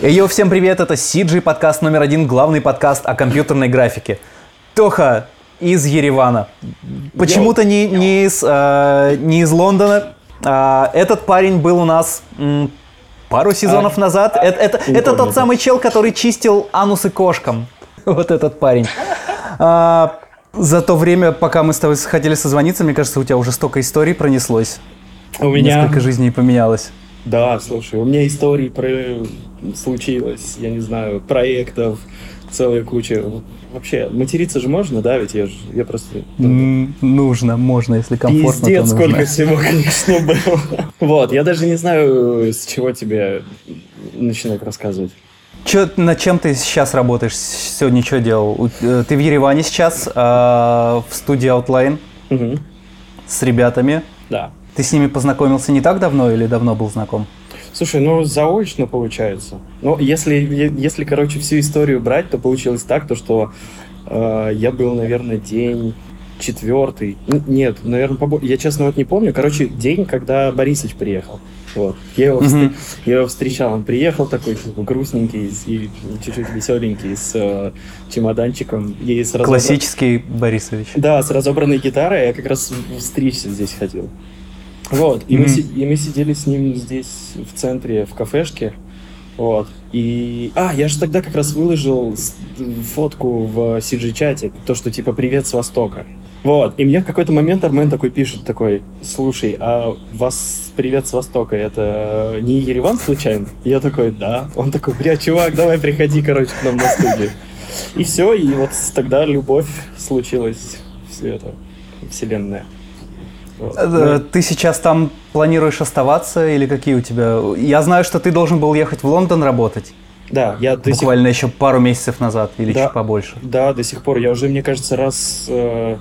Йо, всем привет, это CG подкаст номер один, главный подкаст о компьютерной графике. Тоха из Еревана. Почему-то не, не, из, э, не из Лондона. А, этот парень был у нас м, пару сезонов назад. Это, это, это тот самый чел, который чистил анусы кошкам. Вот этот парень. А, за то время, пока мы с тобой хотели созвониться, мне кажется, у тебя уже столько историй пронеслось. У меня... Несколько жизней поменялось. Да, слушай, у меня историй про... случилось, я не знаю, проектов, целая куча. Вообще, материться же можно, да, ведь я же, я просто... М, Нужно, можно, если комфортно, Пиздец, то сколько нужно. всего, конечно, было. Вот, я даже не знаю, с чего тебе начинать рассказывать. Чё, над чем ты сейчас работаешь? Сегодня что делал? Э, Ты в Ереване сейчас, а, в студии Outline Мгм, с ребятами. Да. Ты с ними познакомился не так давно или давно был знаком? Слушай, ну заочно получается. Ну, если, если, короче, всю историю брать, то получилось так, то что э, я был, наверное, день четвертый. Нет, наверное, побо- я честно вот не помню. Короче, день, когда Борисович приехал. Вот. Я его, встр- Мгм. я его встречал, он приехал такой типа, грустненький и чуть-чуть веселенький с э, чемоданчиком и с разобра- Классический Борисович. да, с разобранной гитарой я как раз стричься здесь ходил. Вот, и, мы, Мгм. си- и мы сидели с ним здесь в центре, в кафешке. Вот. И... А, я же тогда как раз выложил фотку в CG-чате, то, что типа «Привет с Востока». Вот, и мне в какой-то момент Армен такой пишет, такой, слушай, а вас «Привет с Востока» это не Ереван случайно? Я такой, да. Он такой, бля, чувак, давай приходи, короче, к нам на студию. И все, и вот тогда любовь случилась, все это, вселенная. Вот. Э, Ты сейчас там планируешь оставаться или какие у тебя? Я знаю, что ты должен был ехать в Лондон работать. Да, я до сих Буквально еще пару месяцев назад или Да. чуть побольше. Да, до сих пор. Я уже, мне кажется, раз, э,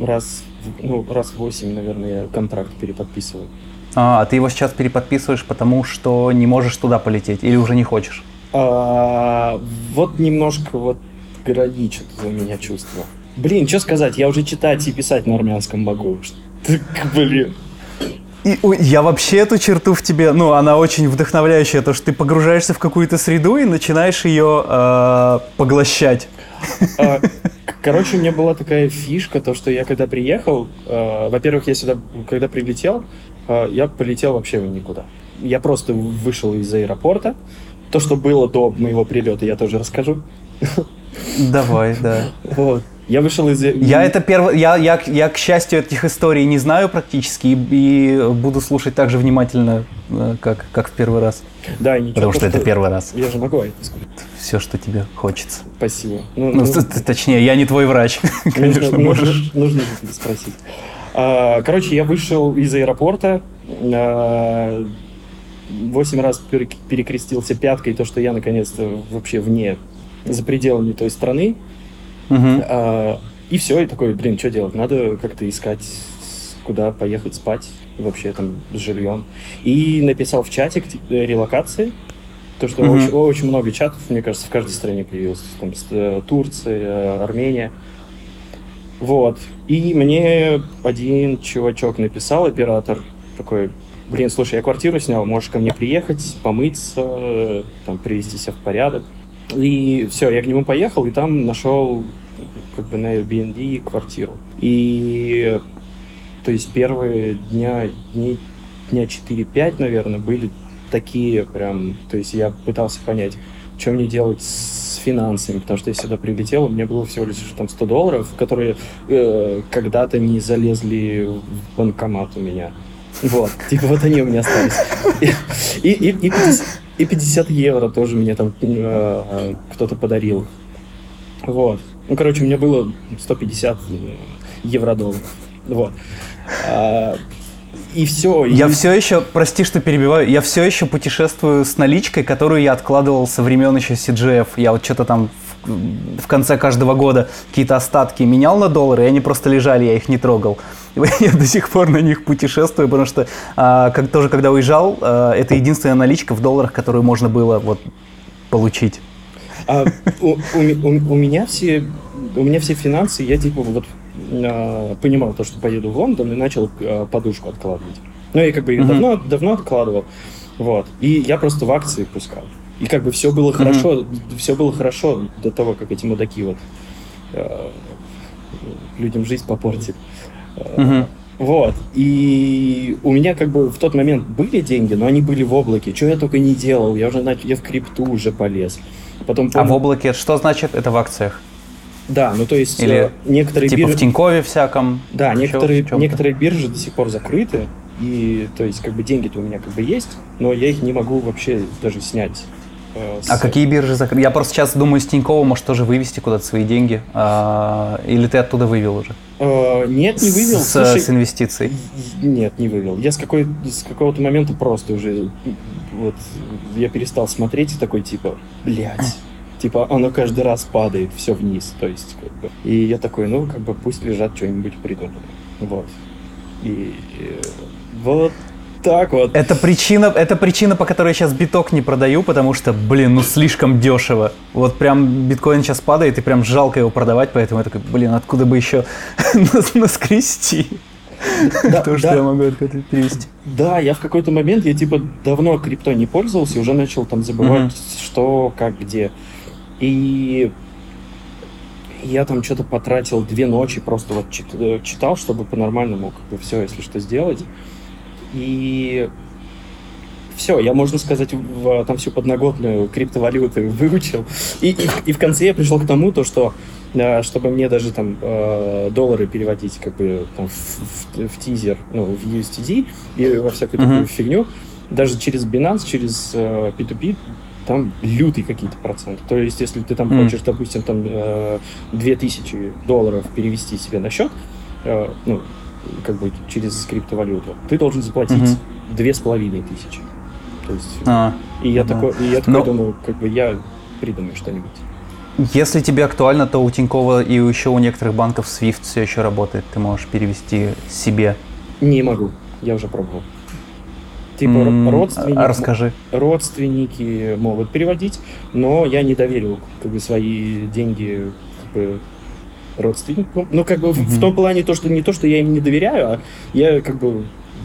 раз, в- ну, раз в восемь, наверное, я контракт переподписываю. А, а ты его сейчас переподписываешь, потому что не можешь туда полететь или уже не хочешь? А, вот немножко вот граничит у меня чувство. Блин, что сказать, я уже читать и писать на армянском могу. Блин. И, я вообще эту черту в тебе, ну, она очень вдохновляющая, то, что ты погружаешься в какую-то среду и начинаешь ее э, поглощать. А, Короче, у меня была такая фишка, то, что я когда приехал, э, во-первых, я сюда, когда прилетел, э, я полетел вообще в никуда. Я просто вышел из аэропорта. То, что было до моего прилета, я тоже расскажу. Давай, да. Вот. Я вышел из... Я это первый, я, я, я, к счастью, этих историй не знаю практически и, и буду слушать так же внимательно, э, как, как в первый раз. Да, ничего. Потому что то, это первый раз. Я же могу это сказать. Все, что тебе хочется. Спасибо. Ну, Ну, ну, точнее, я не твой врач. Конечно, нужно, можешь. Нужно, нужно спросить. А, Короче, я вышел из аэропорта, а, восемь раз пере- перекрестился пяткой, то, что я наконец-то вообще вне, за пределами той страны. А, И все, и такой, блин, что делать? Надо как-то искать, куда поехать спать, вообще там с жильем. И написал в чатик э, релокации, то, что Мгм. очень, очень много чатов, мне кажется, в каждой стране появилось. Там э, Турция, Армения. Вот. И мне один чувачок написал, оператор, такой, блин, слушай, я квартиру снял, можешь ко мне приехать, помыться, там, привести себя в порядок. И все, я к нему поехал, и там нашел как бы на Airbnb квартиру. И то есть первые дня, дней, дня 4-5, наверное, были такие прям, то есть я пытался понять, что мне делать с финансами, потому что я сюда прилетел, у меня было всего лишь там 100 долларов, которые э, когда-то не залезли в банкомат у меня. Вот, типа вот они у меня остались. И, и, и, 50, и 50 евро тоже мне там э, кто-то подарил. Вот. Ну, короче, у меня было 150 евро-долларов. Вот. А, и все. Я все еще, прости, что перебиваю, я все еще путешествую с наличкой, которую я откладывал со времен еще CGF. Я вот что-то там в, конце каждого года какие-то остатки менял на доллары, и они просто лежали, я их не трогал. Я до сих пор на них путешествую, потому что а, как, тоже когда уезжал, а, это единственная наличка в долларах, которую можно было вот получить. А, у, у у- у меня все, у меня все финансы, я типа вот а, понимал то, что поеду в Лондон и начал а, подушку откладывать. Ну, я как бы ее Мгм. давно, давно откладывал. Вот. И я просто в акции пускал. И как бы все было хорошо, все было хорошо до того, как эти мудаки вот э, людям жизнь попортили. Э, Вот. И у меня как бы в тот момент были деньги, но они были в облаке. Что я только не делал. Я уже начал, я в крипту уже полез. Потом А в облаке что значит? Это в акциях? Да, ну то есть Или э, некоторые Типа биржи... в Тинькове всяком? Да, некоторые, некоторые биржи до сих пор закрыты. И то есть как бы деньги-то у меня как бы есть, но я их не могу вообще даже снять. С- А какие биржи закрыты? Я просто сейчас думаю, с Тинькова может тоже вывести куда-то свои деньги. А, или ты оттуда вывел уже? Э, нет, не вывел. С, Слушай, с инвестиций. Нет, не вывел. Я с, какой, с какого-то момента просто уже вот я перестал смотреть и такой типа, блядь, типа оно каждый раз падает все вниз, то есть как бы. И я такой, ну как бы пусть лежат что-нибудь придумано, вот. И э, вот так вот. Это причина, это причина, по которой я сейчас биток не продаю, потому что, блин, ну слишком дешево. Вот прям биткоин сейчас падает, и прям жалко его продавать, поэтому я такой, блин, откуда бы еще нас- наскрести? Да, То, что да. я могу откуда перевести. Да, я в какой-то момент, я типа давно крипто не пользовался, и уже начал там забывать, что, как, где. И я там что-то потратил две ночи, просто вот э, читал, чтобы по-нормальному как бы все, если что, сделать. И все, я, можно сказать, в- там всю подноготную криптовалюты выучил. И, и, и в конце я пришел к тому, то, что э, чтобы мне даже там э, доллары переводить как бы там, в, в- в тизер, ну, в USDT и во всякую Мгм. такую фигню, даже через Binance, через э, P2P, там лютые какие-то проценты. То есть, если ты там Мгм. хочешь, допустим, там э, 2000 долларов перевести себе на счет, э, ну, как бы через криптовалюту, ты должен заплатить две с половиной тысячи. То есть, А, и я да. такой, и я такой Но- думаю, как бы я придумаю что-нибудь. Если тебе актуально, то у Тинькова и еще у некоторых банков SWIFT все еще работает. Ты можешь перевести себе. Не могу, я уже пробовал. Типа М, родственники, Расскажи. родственники могут переводить, но я не доверил как бы свои деньги как бы, родственникам. Ну, как бы в- в том плане то, что не то, что я им не доверяю, а я как бы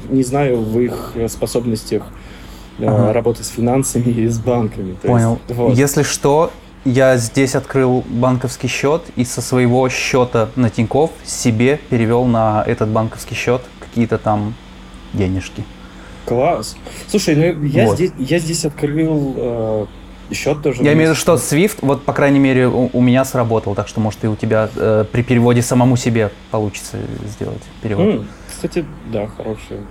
не знаю в их э, способностях э, Ага. работать с финансами и с банками. То Понял. есть, вот. Если что, я здесь открыл банковский счет и со своего счета на Тиньков себе перевел на этот банковский счет какие-то там денежки. Класс. Слушай, ну я, Вот. здесь, я здесь открыл э, счет тоже. Я имею в виду, что. SWIFT, вот, по крайней мере, у, у меня сработал, так что, может, и у тебя э, при переводе самому себе получится сделать перевод. М, Кстати, да, мысль.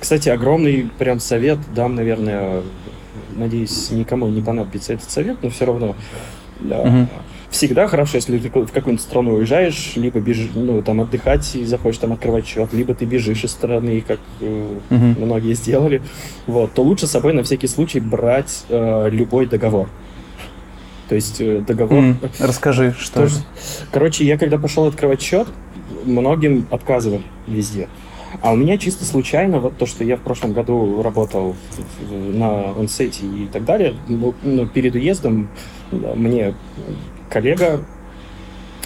Кстати, огромный прям совет дам, наверное, надеюсь, никому не понадобится этот совет, но все равно. да, Мгм. Всегда хорошо, если ты в какую-нибудь страну уезжаешь, либо бежишь, ну, там отдыхать и захочешь там открывать счет, либо ты бежишь из страны, как э, Мгм. многие сделали, вот, то лучше с собой на всякий случай брать э, любой договор. То есть э, договор... М, Расскажи, что Тоже-? Короче, я когда пошел открывать счет, многим отказывали везде. А у меня чисто случайно, вот то, что я в прошлом году работал на онсете и так далее, ну, ну, перед уездом мне коллега,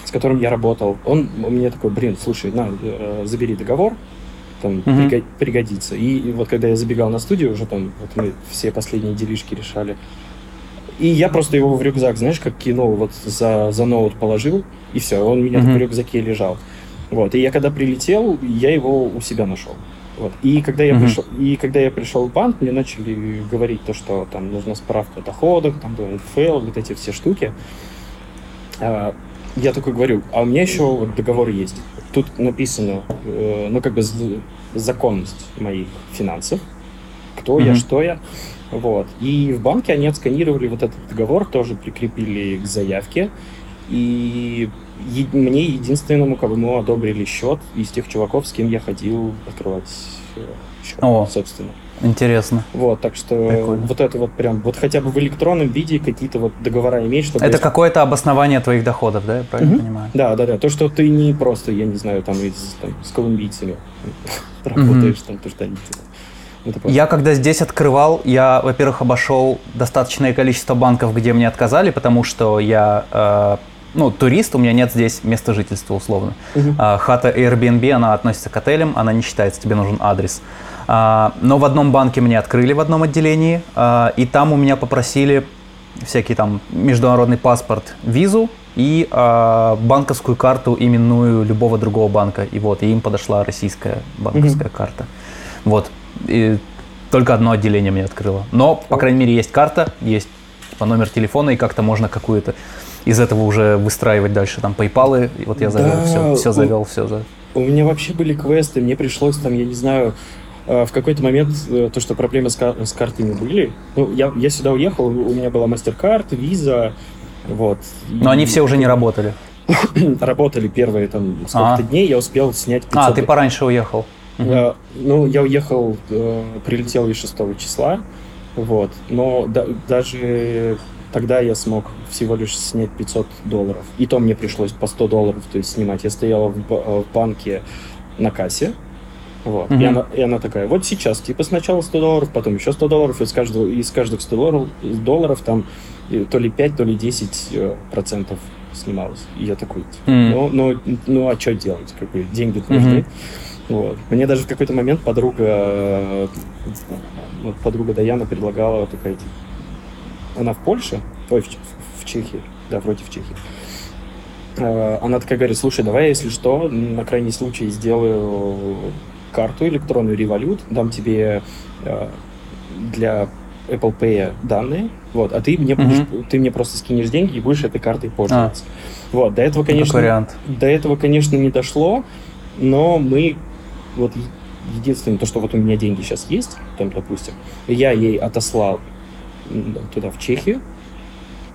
с которым я работал, он мне такой, блин, слушай, на, э, забери договор, там приго- пригодится. И, и вот когда я забегал на студию, уже там вот мы все последние делишки решали, и я просто его в рюкзак, знаешь, как кинул, вот за, за ноут положил, и все, он у меня так в рюкзаке лежал. Вот, и я когда прилетел, я его у себя нашел. Вот. И когда я Мгм. пришел, и когда я пришел в банк, мне начали говорить то, что там нужна справка о доходах, там НФЛ, вот эти все штуки. А, я такой говорю, а у меня еще вот договор есть. Тут написано, э, ну как бы законность моих финансов, кто я, Мгм. что я. Вот. И в банке они отсканировали вот этот договор, тоже прикрепили к заявке. И е- мне единственному, кому одобрили счет, из тех чуваков, с кем я ходил открывать э, счет, О. собственно. Интересно. Вот, так что Прикольно. вот это вот прям, вот хотя бы в электронном виде какие-то вот договора иметь, чтобы... Это если- какое-то обоснование твоих доходов, да? Я правильно Мгм. понимаю? Да, да, да. То, что ты не просто, я не знаю, там, из, там с колумбийцами работаешь, там, то, что они Я когда здесь открывал, я, во-первых, обошел достаточное количество банков, где мне отказали, потому что я, э, ну, турист, у меня нет здесь места жительства условно. Мгм. А, Хата Airbnb, она относится к отелям, она не считается, тебе нужен адрес. А, Но в одном банке мне открыли в одном отделении, а, и там у меня попросили всякий там международный паспорт, визу и э, банковскую карту именную любого другого банка. И вот, и им подошла российская банковская mm-hmm. карта. Вот. И только одно отделение мне открыло. Но, по крайней мере, есть карта, есть по номер телефона, и как-то можно какую-то из этого уже выстраивать дальше там PayPal, и вот я завел, да, все, все завел, все за. У меня вообще были квесты, мне пришлось там, я не знаю, э, в какой-то момент э, то, что проблемы с, кар- с картами были. Ну, я, я сюда уехал, у меня была MasterCard, Visa, вот. Но и... они все уже не работали. работали первые там сколько-то а. дней, я успел снять 500... А, ты пораньше уехал. Угу. Ну, я уехал, э, прилетел и 6 числа, вот, но да, даже тогда я смог всего лишь снять 500 долларов. И то мне пришлось по 100 долларов то есть, снимать. Я стоял в, в банке на кассе, вот. Mm-hmm. И, она, и она такая, вот сейчас, типа, сначала 100 долларов, потом еще 100 долларов, и из, каждого, из каждых 100 долларов, долларов там то ли 5, то ли 10 э, процентов снималось. И я такой, типа, mm-hmm. ну, ну, ну, а что делать? Как бы деньги нужны. Mm-hmm. Вот. Мне даже в какой-то момент подруга, вот подруга Даяна предлагала такая, типа, она в Польше, ой, в, в Чехии, да, вроде в Чехии. Э, она такая говорит, слушай, давай, если что, на крайний случай сделаю карту электронную Revolut, дам тебе э, для Apple Pay данные, вот, а ты мне будешь, mm-hmm. ты мне просто скинешь деньги и будешь этой картой пользоваться. А. Вот, до этого, конечно, вариант. до этого, конечно, не дошло, но мы вот единственное, то, что вот у меня деньги сейчас есть, там, допустим, я ей отослал туда, в Чехию,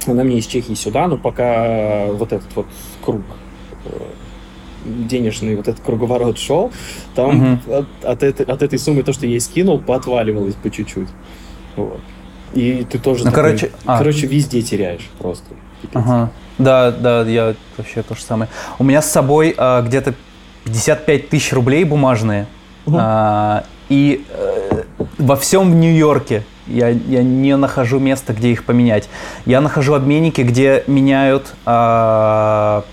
она мне из Чехии сюда, но пока вот этот вот круг э, денежный вот этот круговорот шел, там угу. от, от, этой, от этой суммы то, что я ей скинул, поотваливалось по чуть-чуть. Вот. И ты тоже, ну, такой, короче, а. короче, везде теряешь просто. Ага. Да, да, я вообще то же самое. У меня с собой а, где-то 55 тысяч рублей бумажные. Угу. А, и а, во всем Нью-Йорке я, я не нахожу места, где их поменять. Я нахожу обменники, где меняют а,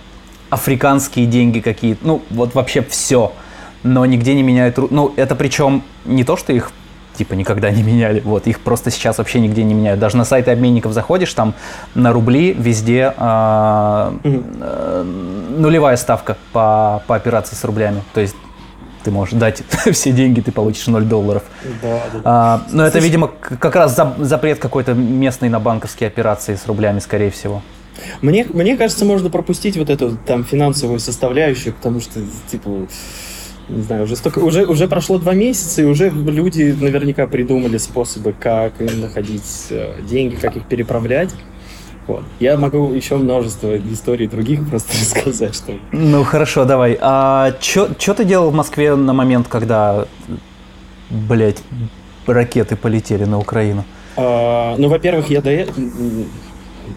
африканские деньги какие-то. Ну, вот вообще все. Но нигде не меняют... Ну, это причем не то, что их типа никогда не меняли. Вот, их просто сейчас вообще нигде не меняют. Даже на сайты обменников заходишь, там на рубли везде э, э, нулевая ставка по, по операции с рублями. То есть ты можешь дать все деньги, ты получишь 0 долларов. Да, да. А, но это, видимо, как раз запрет какой-то местный на банковские операции с рублями, скорее всего. Мне, мне кажется, можно пропустить вот эту там финансовую составляющую, потому что, типа, не знаю, уже, столько, уже, уже прошло два месяца, и уже люди наверняка придумали способы, как находить э, деньги, как их переправлять. Вот. Я могу еще множество историй других просто рассказать, что... Ну, хорошо, давай. А что ты делал в Москве на момент, когда, блядь, ракеты полетели на Украину? А, ну, во-первых, я до этого...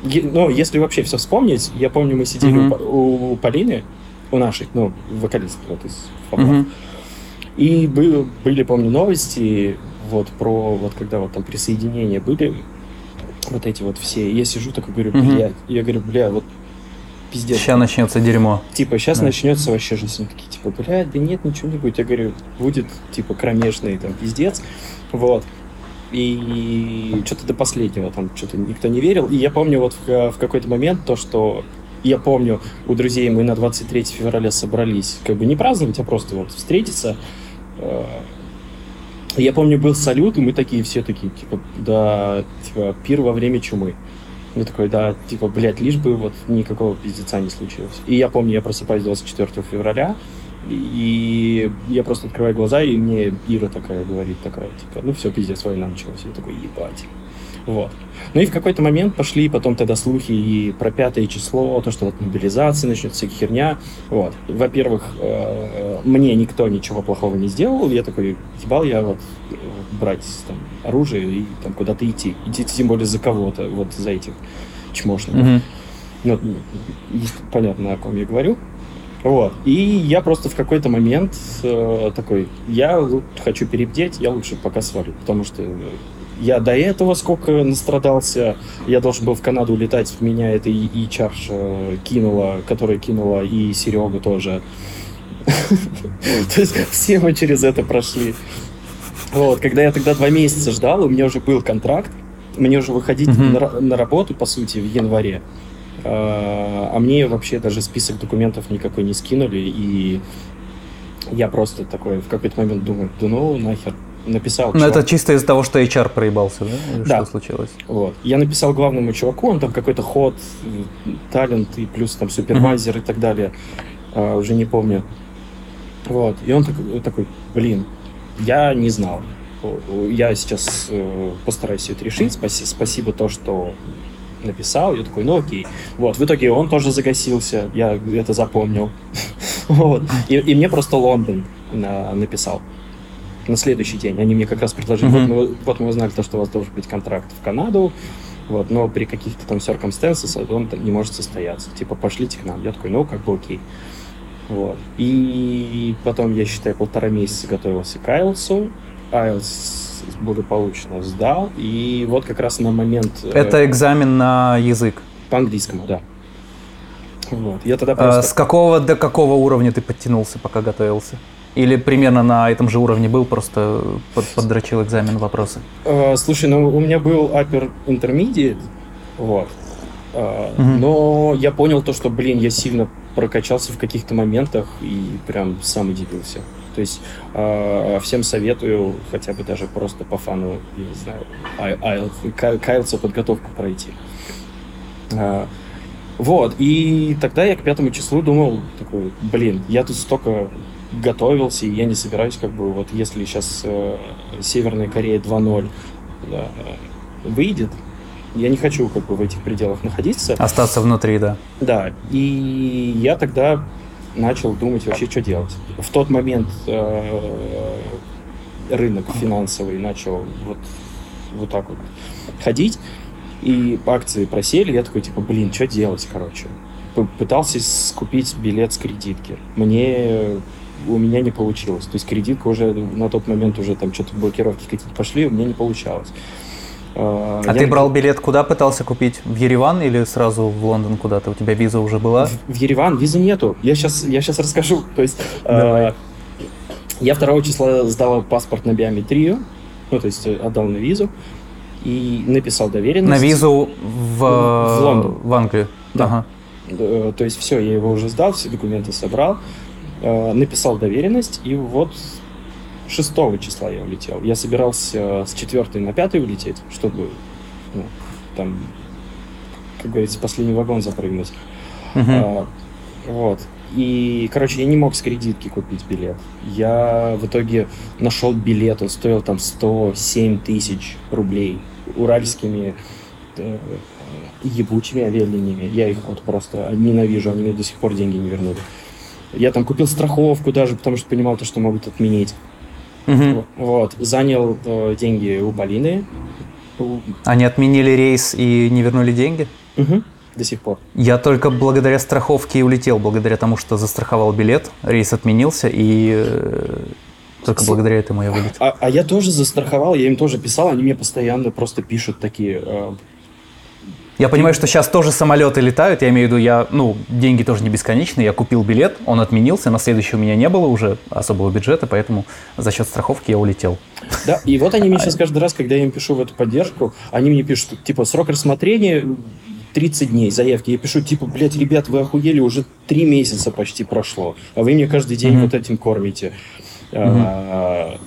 Ну, если вообще все вспомнить, я помню, мы сидели mm-hmm. у, у Полины, у нашей, ну, вокалист вот из Фабров. Mm-hmm. И были, были, помню, новости вот про, вот когда вот там присоединения были, вот эти вот все. Я сижу такой, говорю, блядь, mm-hmm. я говорю, бля, вот пиздец. Сейчас начнется дерьмо. Типа, сейчас да. начнется вообще жизнь. Они такие, типа, блядь, да нет, ничего не будет. Я говорю, будет, типа, кромешный там пиздец. Вот. И что-то до последнего там что-то никто не верил. И я помню вот в, в какой-то момент то, что я помню, у друзей мы на 23 февраля собрались, как бы не праздновать, а просто вот встретиться. Я помню, был салют, и мы такие все такие, типа, да, типа, пир во время чумы. Я такой, да, типа, блядь, лишь бы вот никакого пиздеца не случилось. И я помню, я просыпаюсь 24 февраля, и я просто открываю глаза, и мне Ира такая говорит, такая, типа, ну все, пиздец, война началась. Я такой, ебать. Вот. Ну и в какой-то момент пошли потом тогда слухи и про пятое число, то, что вот мобилизация начнется, всякая херня. Вот. Во-первых, э, мне никто ничего плохого не сделал. Я такой, ебал я вот э, брать там оружие и там куда-то идти. Идти тем более за кого-то, вот за этих чмошников. Mm-hmm. Ну, понятно, о ком я говорю. Вот. И я просто в какой-то момент э, такой, я хочу перебдеть, я лучше пока свалю, потому что я до этого сколько настрадался. Я должен был в Канаду улетать, меня это и, и Чарш кинула, которая кинула и Серега тоже. То есть все мы через это прошли. Вот, когда я тогда два месяца ждал, у меня уже был контракт, мне уже выходить mm-hmm. на, на работу, по сути, в январе. А, а мне вообще даже список документов никакой не скинули, и я просто такой в какой-то момент думаю, да ну нахер, написал. Но это чисто из-за того, что HR проебался, да? Или да. Что случилось? Вот. Я написал главному чуваку, он там какой-то ход, талент и плюс там супервайзер mm-hmm. и так далее. А, уже не помню. Вот. И он такой, такой, блин, я не знал. Я сейчас э, постараюсь все это решить. Спаси, спасибо то, что написал. Я такой, ну окей. Вот. В итоге он тоже загасился. Я это запомнил. вот. И, и мне просто Лондон на, написал на следующий день. Они мне как раз предложили, mm-hmm. вот, мы, вот мы узнали то, что у вас должен быть контракт в Канаду, вот, но при каких-то там circumstances он не может состояться. Типа, пошлите к нам. Я такой, ну, как бы окей. Вот. И потом, я считаю, полтора месяца готовился к IELTS. IELTS благополучно сдал. И вот как раз на момент... Э, Это экзамен на язык? По английскому, да. Вот. Я тогда а просто... А с какого до какого уровня ты подтянулся, пока готовился? Или примерно на этом же уровне был, просто под, поддрочил экзамен вопросы? Uh, слушай, ну у меня был upper intermediate, вот. Uh, угу. Но я понял то, что, блин, я сильно прокачался в каких-то моментах и прям сам удивился. То есть э, всем советую хотя бы даже просто по фану, я не знаю, IELTS, подготовку пройти. Э, вот, и тогда я к пятому числу думал, такой, блин, я тут столько готовился, и я не собираюсь, как бы, вот если сейчас э, Северная Корея 2.0 да, выйдет, я не хочу как бы в этих пределах находиться. Остаться внутри, да. Да, и я тогда начал думать вообще, что делать. В тот момент э, рынок финансовый начал вот, вот так вот ходить, и акции просели, я такой, типа, блин, что делать, короче. Пытался купить билет с кредитки. Мне у меня не получилось. То есть кредитка уже на тот момент уже там что-то блокировки какие-то пошли, у меня не получалось. А, а ты брал билет куда пытался купить? В Ереван или сразу в Лондон куда-то? У тебя виза уже была? В, в Ереван визы нету. Я сейчас, я сейчас расскажу. То есть э, я 2 числа сдал паспорт на биометрию, ну то есть отдал на визу и написал доверенность. На визу в, в Лондон. В Англию. Да. Ага. Э, то есть все, я его уже сдал, все документы собрал. Э, написал доверенность, и вот 6 числа я улетел. Я собирался с 4 на 5 улететь, чтобы ну, там, как говорится, последний вагон запрыгнуть. Uh-huh. А, вот. И, короче, я не мог с кредитки купить билет. Я в итоге нашел билет, он стоил там 107 тысяч рублей уральскими э, ебучими авиалиниями. Я их вот просто ненавижу, они мне до сих пор деньги не вернули. Я там купил страховку даже, потому что понимал то, что могут отменить. Угу. Вот. Занял э, деньги у Полины. Они отменили рейс и не вернули деньги? Угу. До сих пор. Я только благодаря страховке и улетел, благодаря тому, что застраховал билет. Рейс отменился, и э, только С... благодаря этому я вылетел. А, а я тоже застраховал, я им тоже писал, они мне постоянно просто пишут такие... Э, я понимаю, что сейчас тоже самолеты летают, я имею в виду, я, ну, деньги тоже не бесконечные, я купил билет, он отменился, на следующий у меня не было уже особого бюджета, поэтому за счет страховки я улетел. Да, и вот они мне сейчас каждый раз, когда я им пишу в эту поддержку, они мне пишут, типа, срок рассмотрения 30 дней заявки. Я пишу, типа, блядь, ребят, вы охуели, уже 3 месяца почти прошло, а вы мне каждый день mm-hmm. вот этим кормите. Mm-hmm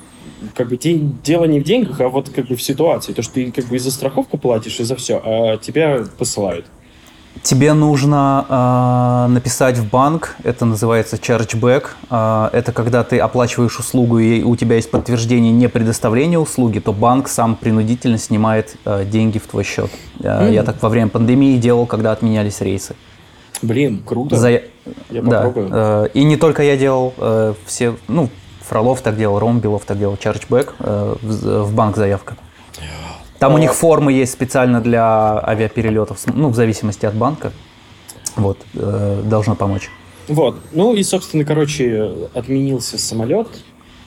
как бы дело не в деньгах, а вот как бы в ситуации. То, что ты как бы и за страховку платишь, и за все, а тебя посылают. Тебе нужно э, написать в банк, это называется chargeback. Э, это когда ты оплачиваешь услугу и у тебя есть подтверждение не предоставления услуги, то банк сам принудительно снимает э, деньги в твой счет. Э, mm. Я так во время пандемии делал, когда отменялись рейсы. Блин, круто. За... Я да. попробую. Э, и не только я делал, э, все, ну, Фролов так делал, Ромбелов так делал, чарджбэк, э, в банк заявка. Там у них формы есть специально для авиаперелетов, ну, в зависимости от банка. Вот, э, должно помочь. Вот, ну и, собственно, короче, отменился самолет,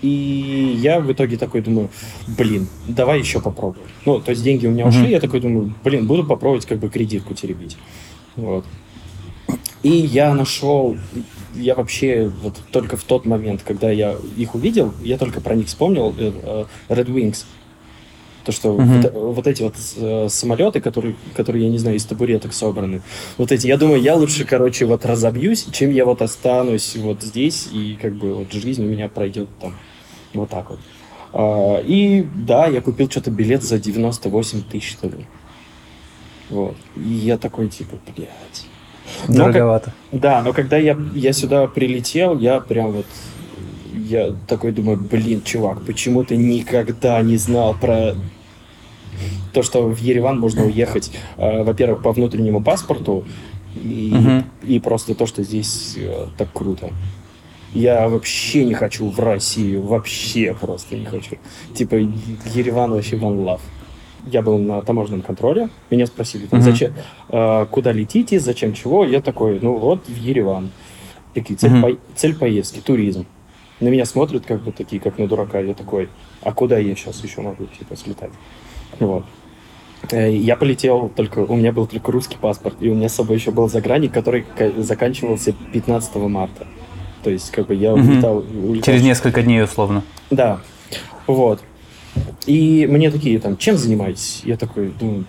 и я в итоге такой думаю, блин, давай еще попробую. Ну, то есть деньги у меня ушли, mm-hmm. я такой думаю, блин, буду попробовать как бы кредитку теребить. Вот. И я нашел я вообще вот только в тот момент, когда я их увидел, я только про них вспомнил, э, э, Red Wings. То, что Мгм. вот, вот эти вот э, самолеты, которые, которые, я не знаю, из табуреток собраны, вот эти, я думаю, я лучше, короче, вот разобьюсь, чем я вот останусь вот здесь, и как бы вот жизнь у меня пройдет там вот так вот. А, и да, я купил что-то билет за 98 тысяч, что ли. Вот. И я такой, типа, блядь. Но как- Дороговато. да, но когда я, я сюда прилетел, я прям вот... Я такой думаю, блин, чувак, почему ты никогда не знал про то, что в Ереван можно уехать, э, во-первых, по внутреннему паспорту, и, Мгм. и просто то, что здесь э, так круто. Я вообще не хочу в Россию, вообще просто не хочу. Типа, Ереван вообще one love. Я был на таможенном контроле, меня спросили, там, Мгм. зачем, э, куда летите, зачем чего. Я такой, ну вот, в Ереван. Такие, цель, Мгм. по- цель поездки, туризм. На меня смотрят как бы такие, как на дурака. Я такой, а куда я сейчас еще могу, типа, слетать? Вот. Э, Я полетел только, у меня был только русский паспорт, и у меня с собой еще был загранник, который ка- заканчивался 15 марта. То есть, как бы я улетал... улетал Через несколько дней условно. да, вот. И мне такие там, чем занимаетесь? Я такой, думаю,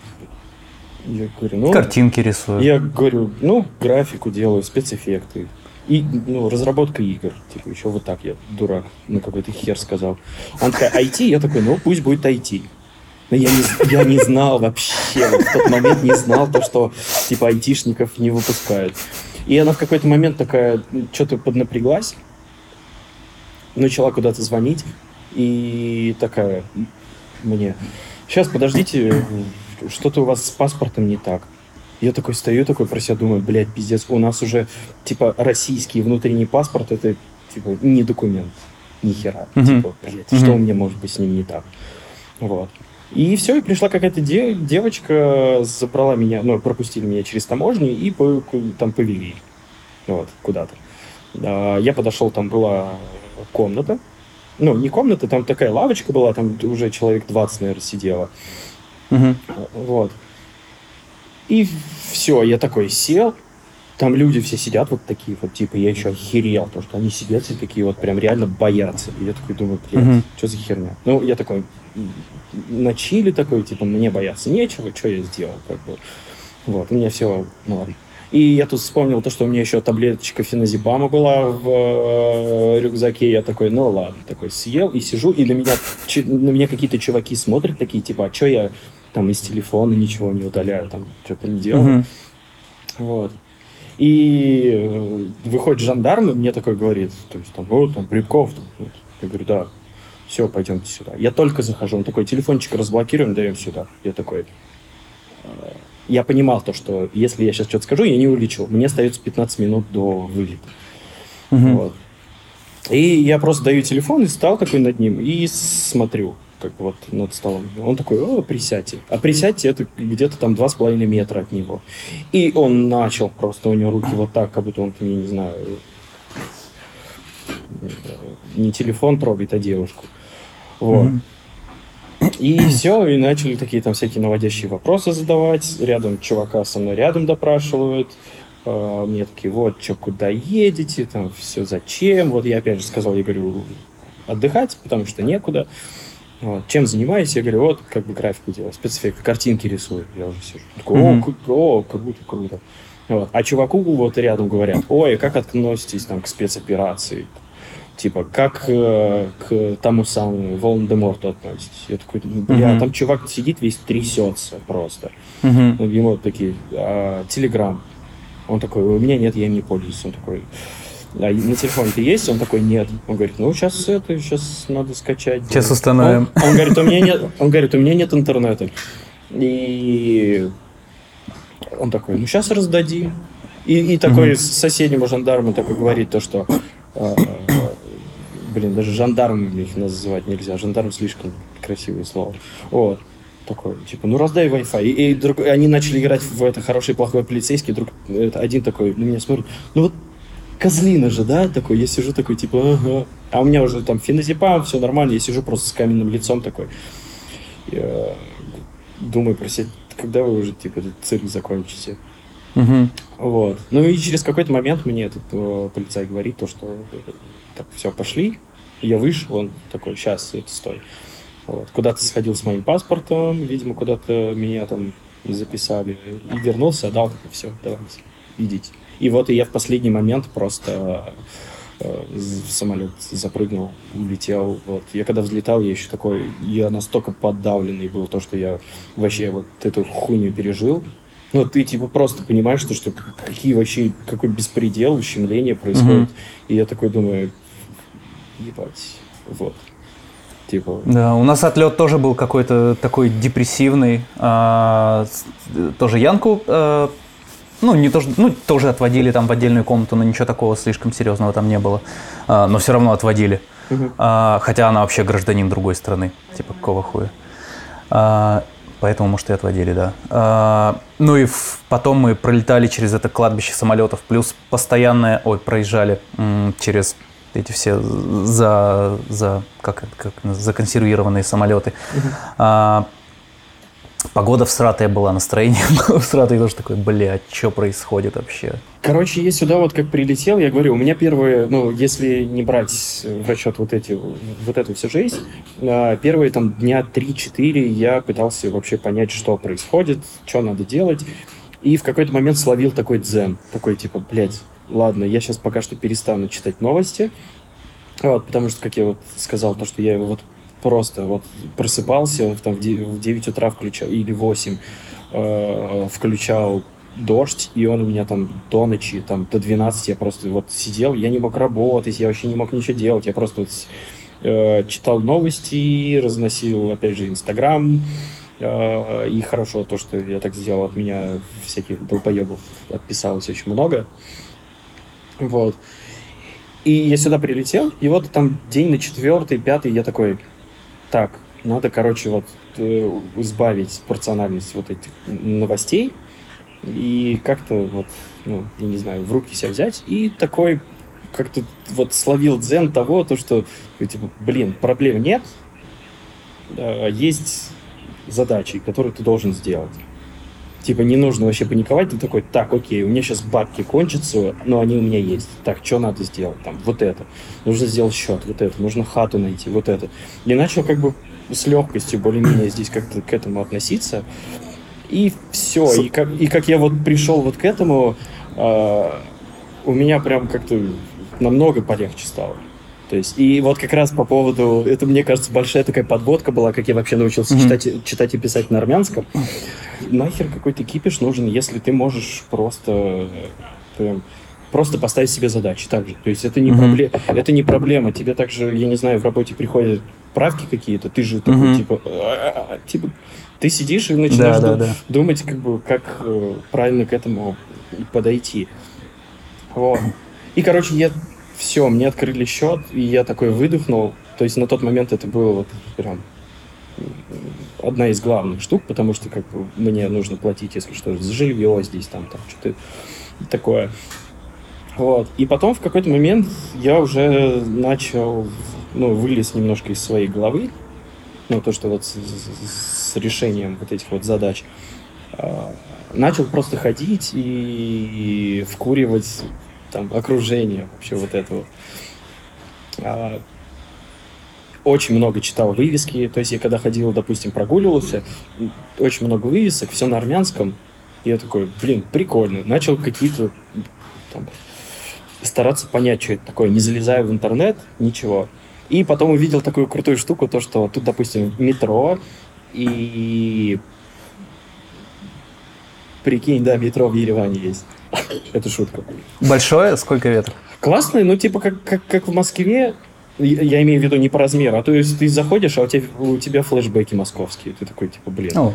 я говорю, ну, Картинки рисую. я говорю, ну, графику делаю, спецэффекты. И, ну, разработка игр. Типа, еще вот так я, дурак, на какой-то хер сказал. Она такая, IT? Я такой, ну, пусть будет IT. Но я не, я не знал вообще, вот в тот момент не знал то, что, типа, айтишников не выпускают. И она в какой-то момент такая, что-то поднапряглась, начала куда-то звонить, и такая мне, сейчас, подождите, что-то у вас с паспортом не так. Я такой стою, такой про себя думаю, блядь, пиздец, у нас уже, типа, российский внутренний паспорт, это, типа, не документ, ни хера. Мгм. Типа, блядь, Мгм. что у меня может быть с ним не так? Вот. И все, и пришла какая-то де- девочка, забрала меня, ну, пропустили меня через таможню и по- там повели. Вот, куда-то. А, Я подошел, там была комната. Ну, не комната, там такая лавочка была, там уже человек 20, наверное, сидело. Мгм. Вот. И все, я такой сел, там люди все сидят вот такие вот, типа, я еще охерел, потому что они сидят все такие вот прям реально боятся. И я такой думаю, блядь, Мгм. что за херня? Ну, я такой, на чили такой, типа, мне бояться нечего, что я сделал, как бы. Вот, у меня все, ну ладно. И я тут вспомнил то, что у меня еще таблеточка феназепама была в э, рюкзаке. Я такой, ну ладно, такой съел и сижу, и на меня, чи- на меня какие-то чуваки смотрят такие, типа, а что я там из телефона ничего не удаляю, там что-то не делаю. Мгм. Вот. И э, выходит жандарм, и мне такой говорит, то есть там, вот, там, Брюков. там, вот. Я говорю, да, все, пойдемте сюда. Я только захожу, он такой, телефончик разблокируем, даем сюда. Я такой, я понимал то, что если я сейчас что-то скажу, я не улечу. Мне остается 15 минут до вылета. Мгм. Вот. И я просто даю телефон и стал такой над ним и смотрю, как вот над столом. Он такой, о, присядьте. А присядьте это где-то там два с половиной метра от него. И он начал просто, у него руки вот так, как будто он, я не знаю, не телефон трогает, а девушку. Вот. Мгм. И все, и начали такие там всякие наводящие вопросы задавать. Рядом чувака со мной рядом допрашивают. А, Мне такие, вот, что, куда едете, там, все зачем. Вот я опять же сказал, я говорю, отдыхать, потому что некуда. Вот. Чем занимаюсь? Я говорю, вот, как бы графику делаю, спецэффекты, картинки рисую. Я уже сижу. Такой, о, о, круто, круто. Вот. А чуваку вот рядом говорят, ой, как относитесь там к спецоперации? Типа, как э, к тому самому Волан-де-Морту относитесь? Я такой, «Ну, бля, Мгм. там чувак сидит весь трясется просто. Ну, Ему такие, а, Телеграм. Он такой, у меня нет, я им не пользуюсь. Он такой, а на телефоне ты есть? Он такой, нет. Он говорит, ну, сейчас это, сейчас надо скачать. Сейчас установим. Он, он говорит, у меня нет, он говорит, у меня нет интернета. И он такой, ну, сейчас раздадим. И, и такой с соседнему жандарму такой говорит то, что а, блин, даже жандармами их называть нельзя. Жандарм слишком красивое слово. Вот. Такой, типа, ну раздай Wi-Fi. И, и друг- и они начали играть в это хороший плохой полицейский. Друг, это, один такой на меня смотрит. Ну вот козлина же, да? Такой, я сижу такой, типа, ага. А у меня уже там феназепам, все нормально. Я сижу просто с каменным лицом такой. Я думаю про себя, когда вы уже, типа, этот цирк закончите. Мгм. Вот. Ну и через какой-то момент мне этот э, полицай говорит то, что так, все, пошли. Я вышел, он такой, сейчас, это стой. Вот. Куда-то сходил с моим паспортом, видимо, куда-то меня там записали. И вернулся, отдал, такой, все, давайте, идите. И вот и я в последний момент просто э, в самолет запрыгнул, улетел. Вот. Я когда взлетал, я еще такой, я настолько подавленный был, то, что я вообще вот эту хуйню пережил. Ну, ты типа просто понимаешь, что, что какие вообще, какой беспредел, ущемление происходит. Mm-hmm. И я такой думаю, ебать, вот. Типа. Да, у нас отлет тоже был какой-то такой депрессивный. А, тоже Янку а, ну, не то, ну, тоже отводили там в отдельную комнату, но ничего такого слишком серьезного там не было. А, но все равно отводили. Угу. А, хотя она вообще гражданин другой страны. Типа, какого хуя. А, поэтому, может, и отводили, да. А, ну и в, потом мы пролетали через это кладбище самолетов, плюс постоянное, ой, проезжали м, через эти все за, за как, как законсервированные самолеты. Угу. А, Погода всратая была, настроение было всратое, тоже такой, блядь, что происходит вообще? Короче, я сюда вот как прилетел, я говорю, у меня первые, ну, если не брать в расчет вот эти, вот эту всю жизнь, а, первые там дня 3-4 я пытался вообще понять, что происходит, что надо делать, и в какой-то момент словил такой дзен, такой типа, блядь, ладно, я сейчас пока что перестану читать новости, вот, потому что, как я вот сказал, то, что я вот просто вот просыпался там, в 9 утра включал, или 8 э, включал дождь, и он у меня там до ночи, там до 12 я просто вот сидел, я не мог работать, я вообще не мог ничего делать, я просто вот, э, читал новости, разносил, опять же, Инстаграм, э, и хорошо то, что я так сделал, от меня всяких долбоебов отписалось очень много. Вот. И я сюда прилетел, и вот там день на четвертый, пятый, я такой, так, надо, короче, вот э, избавить порциональность вот этих новостей и как-то вот, ну, я не знаю, в руки себя взять и такой как-то вот словил дзен того, то, что, типа, блин, проблем нет, а есть задачи, которые ты должен сделать. Типа, не нужно вообще паниковать, ты такой, так, окей, у меня сейчас бабки кончатся, но они у меня есть. Так, что надо сделать? Там, вот это. Нужно сделать счет, вот это. Нужно хату найти, вот это. И начал как бы с легкостью более-менее здесь как-то к этому относиться. И все. И как, и как я вот пришел вот к этому, э, у меня прям как-то намного полегче стало. То есть, и вот как раз по поводу, это, мне кажется, большая такая подводка была, как я вообще научился mm-hmm. читать, читать и писать на армянском. Нахер какой-то кипиш нужен, если ты можешь просто прям, просто поставить себе задачи также. То есть это не, mm-hmm. проблема, это не проблема. Тебе также, я не знаю, в работе приходят правки какие-то, ты же такой, mm-hmm. типа, «А, типа, ты сидишь и начинаешь да, да, да. думать, как бы, как э, правильно к этому подойти. Вот. И, короче, я все, мне открыли счет, и я такой выдохнул. То есть на тот момент это было вот прям одна из главных штук, потому что как бы мне нужно платить, если что, за жилье здесь, там, там что-то такое. Вот. И потом в какой-то момент я уже начал, ну, вылез немножко из своей головы, ну, то, что вот с, с, решением вот этих вот задач. Э, начал просто ходить и вкуривать там, окружение вообще вот этого. А, очень много читал вывески, то есть я когда ходил, допустим, прогуливался, очень много вывесок, все на армянском, и я такой, блин, прикольно. Начал какие-то там, стараться понять, что это такое, не залезая в интернет, ничего. И потом увидел такую крутую штуку, то, что тут, допустим, метро, и прикинь, да, метро в Ереване есть. Это шутка. Большое? Сколько веток? Классное, ну типа как, как, как в Москве, я имею в виду не по размеру, а то есть ты заходишь, а у тебя, у тебя флешбеки московские. Ты такой, типа, блин. О.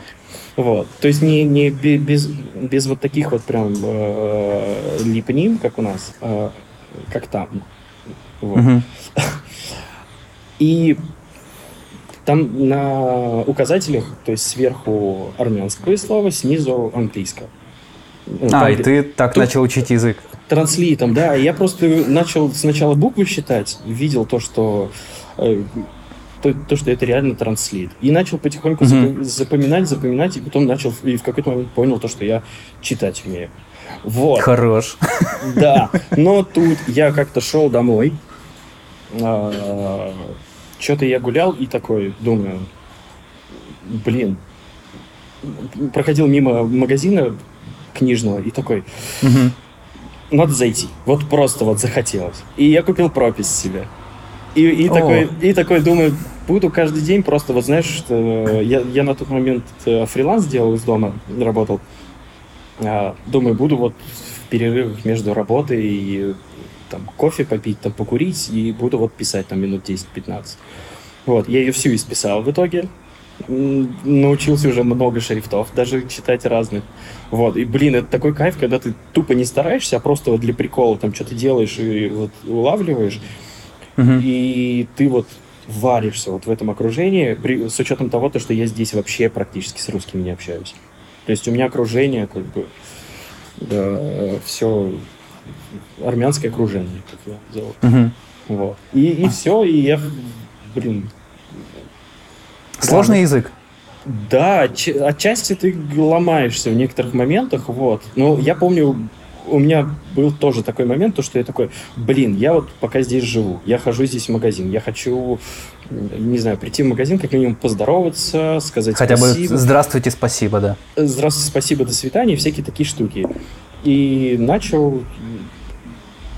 Вот. То есть не, не без, без вот таких вот прям э, липнин, как у нас, э, как там. Вот. И там на указателях, то есть сверху армянское слово, снизу английское. Ну, а, и ты так тут начал учить язык. Транслитом, да. Я просто начал сначала буквы считать, видел то, что э, то, то, что это реально транслит. И начал потихоньку mm-hmm. запоминать, запоминать, и потом начал, и в какой-то момент понял то, что я читать умею. Вот. Хорош. Да. Но тут я как-то шел домой. А, что-то я гулял и такой думаю, блин, проходил мимо магазина книжного и такой, Мгм. надо зайти. Вот просто вот захотелось. И я купил пропись себе. И, и, О. такой, и такой думаю, буду каждый день просто, вот знаешь, что я, я на тот момент э, фриланс делал из дома, работал. А, думаю, буду вот в перерывах между работой и там кофе попить, там покурить, и буду вот писать там минут 10-15. Вот, я ее всю исписал в итоге. Научился уже много шрифтов, даже читать разных. Вот, и, блин, это такой кайф, когда ты тупо не стараешься, а просто вот для прикола там что-то делаешь и вот улавливаешь, Мгм. и ты вот варишься вот в этом окружении, при- с учетом того, то, что я здесь вообще практически с русскими не общаюсь. То есть у меня окружение, как бы, все армянское окружение, как я зову. Мгм. Вот. И, и все, и я, блин, Сложный язык. да, отч- отчасти ты ломаешься в некоторых моментах, вот. Но я помню, у меня был тоже такой момент, то, что я такой, блин, я вот пока здесь живу, я хожу здесь в магазин, я хочу, не знаю, прийти в магазин, как минимум поздороваться, сказать Хотя бы спасибо. здравствуйте, спасибо, да. Здравствуйте, спасибо, до свидания, всякие такие штуки. И начал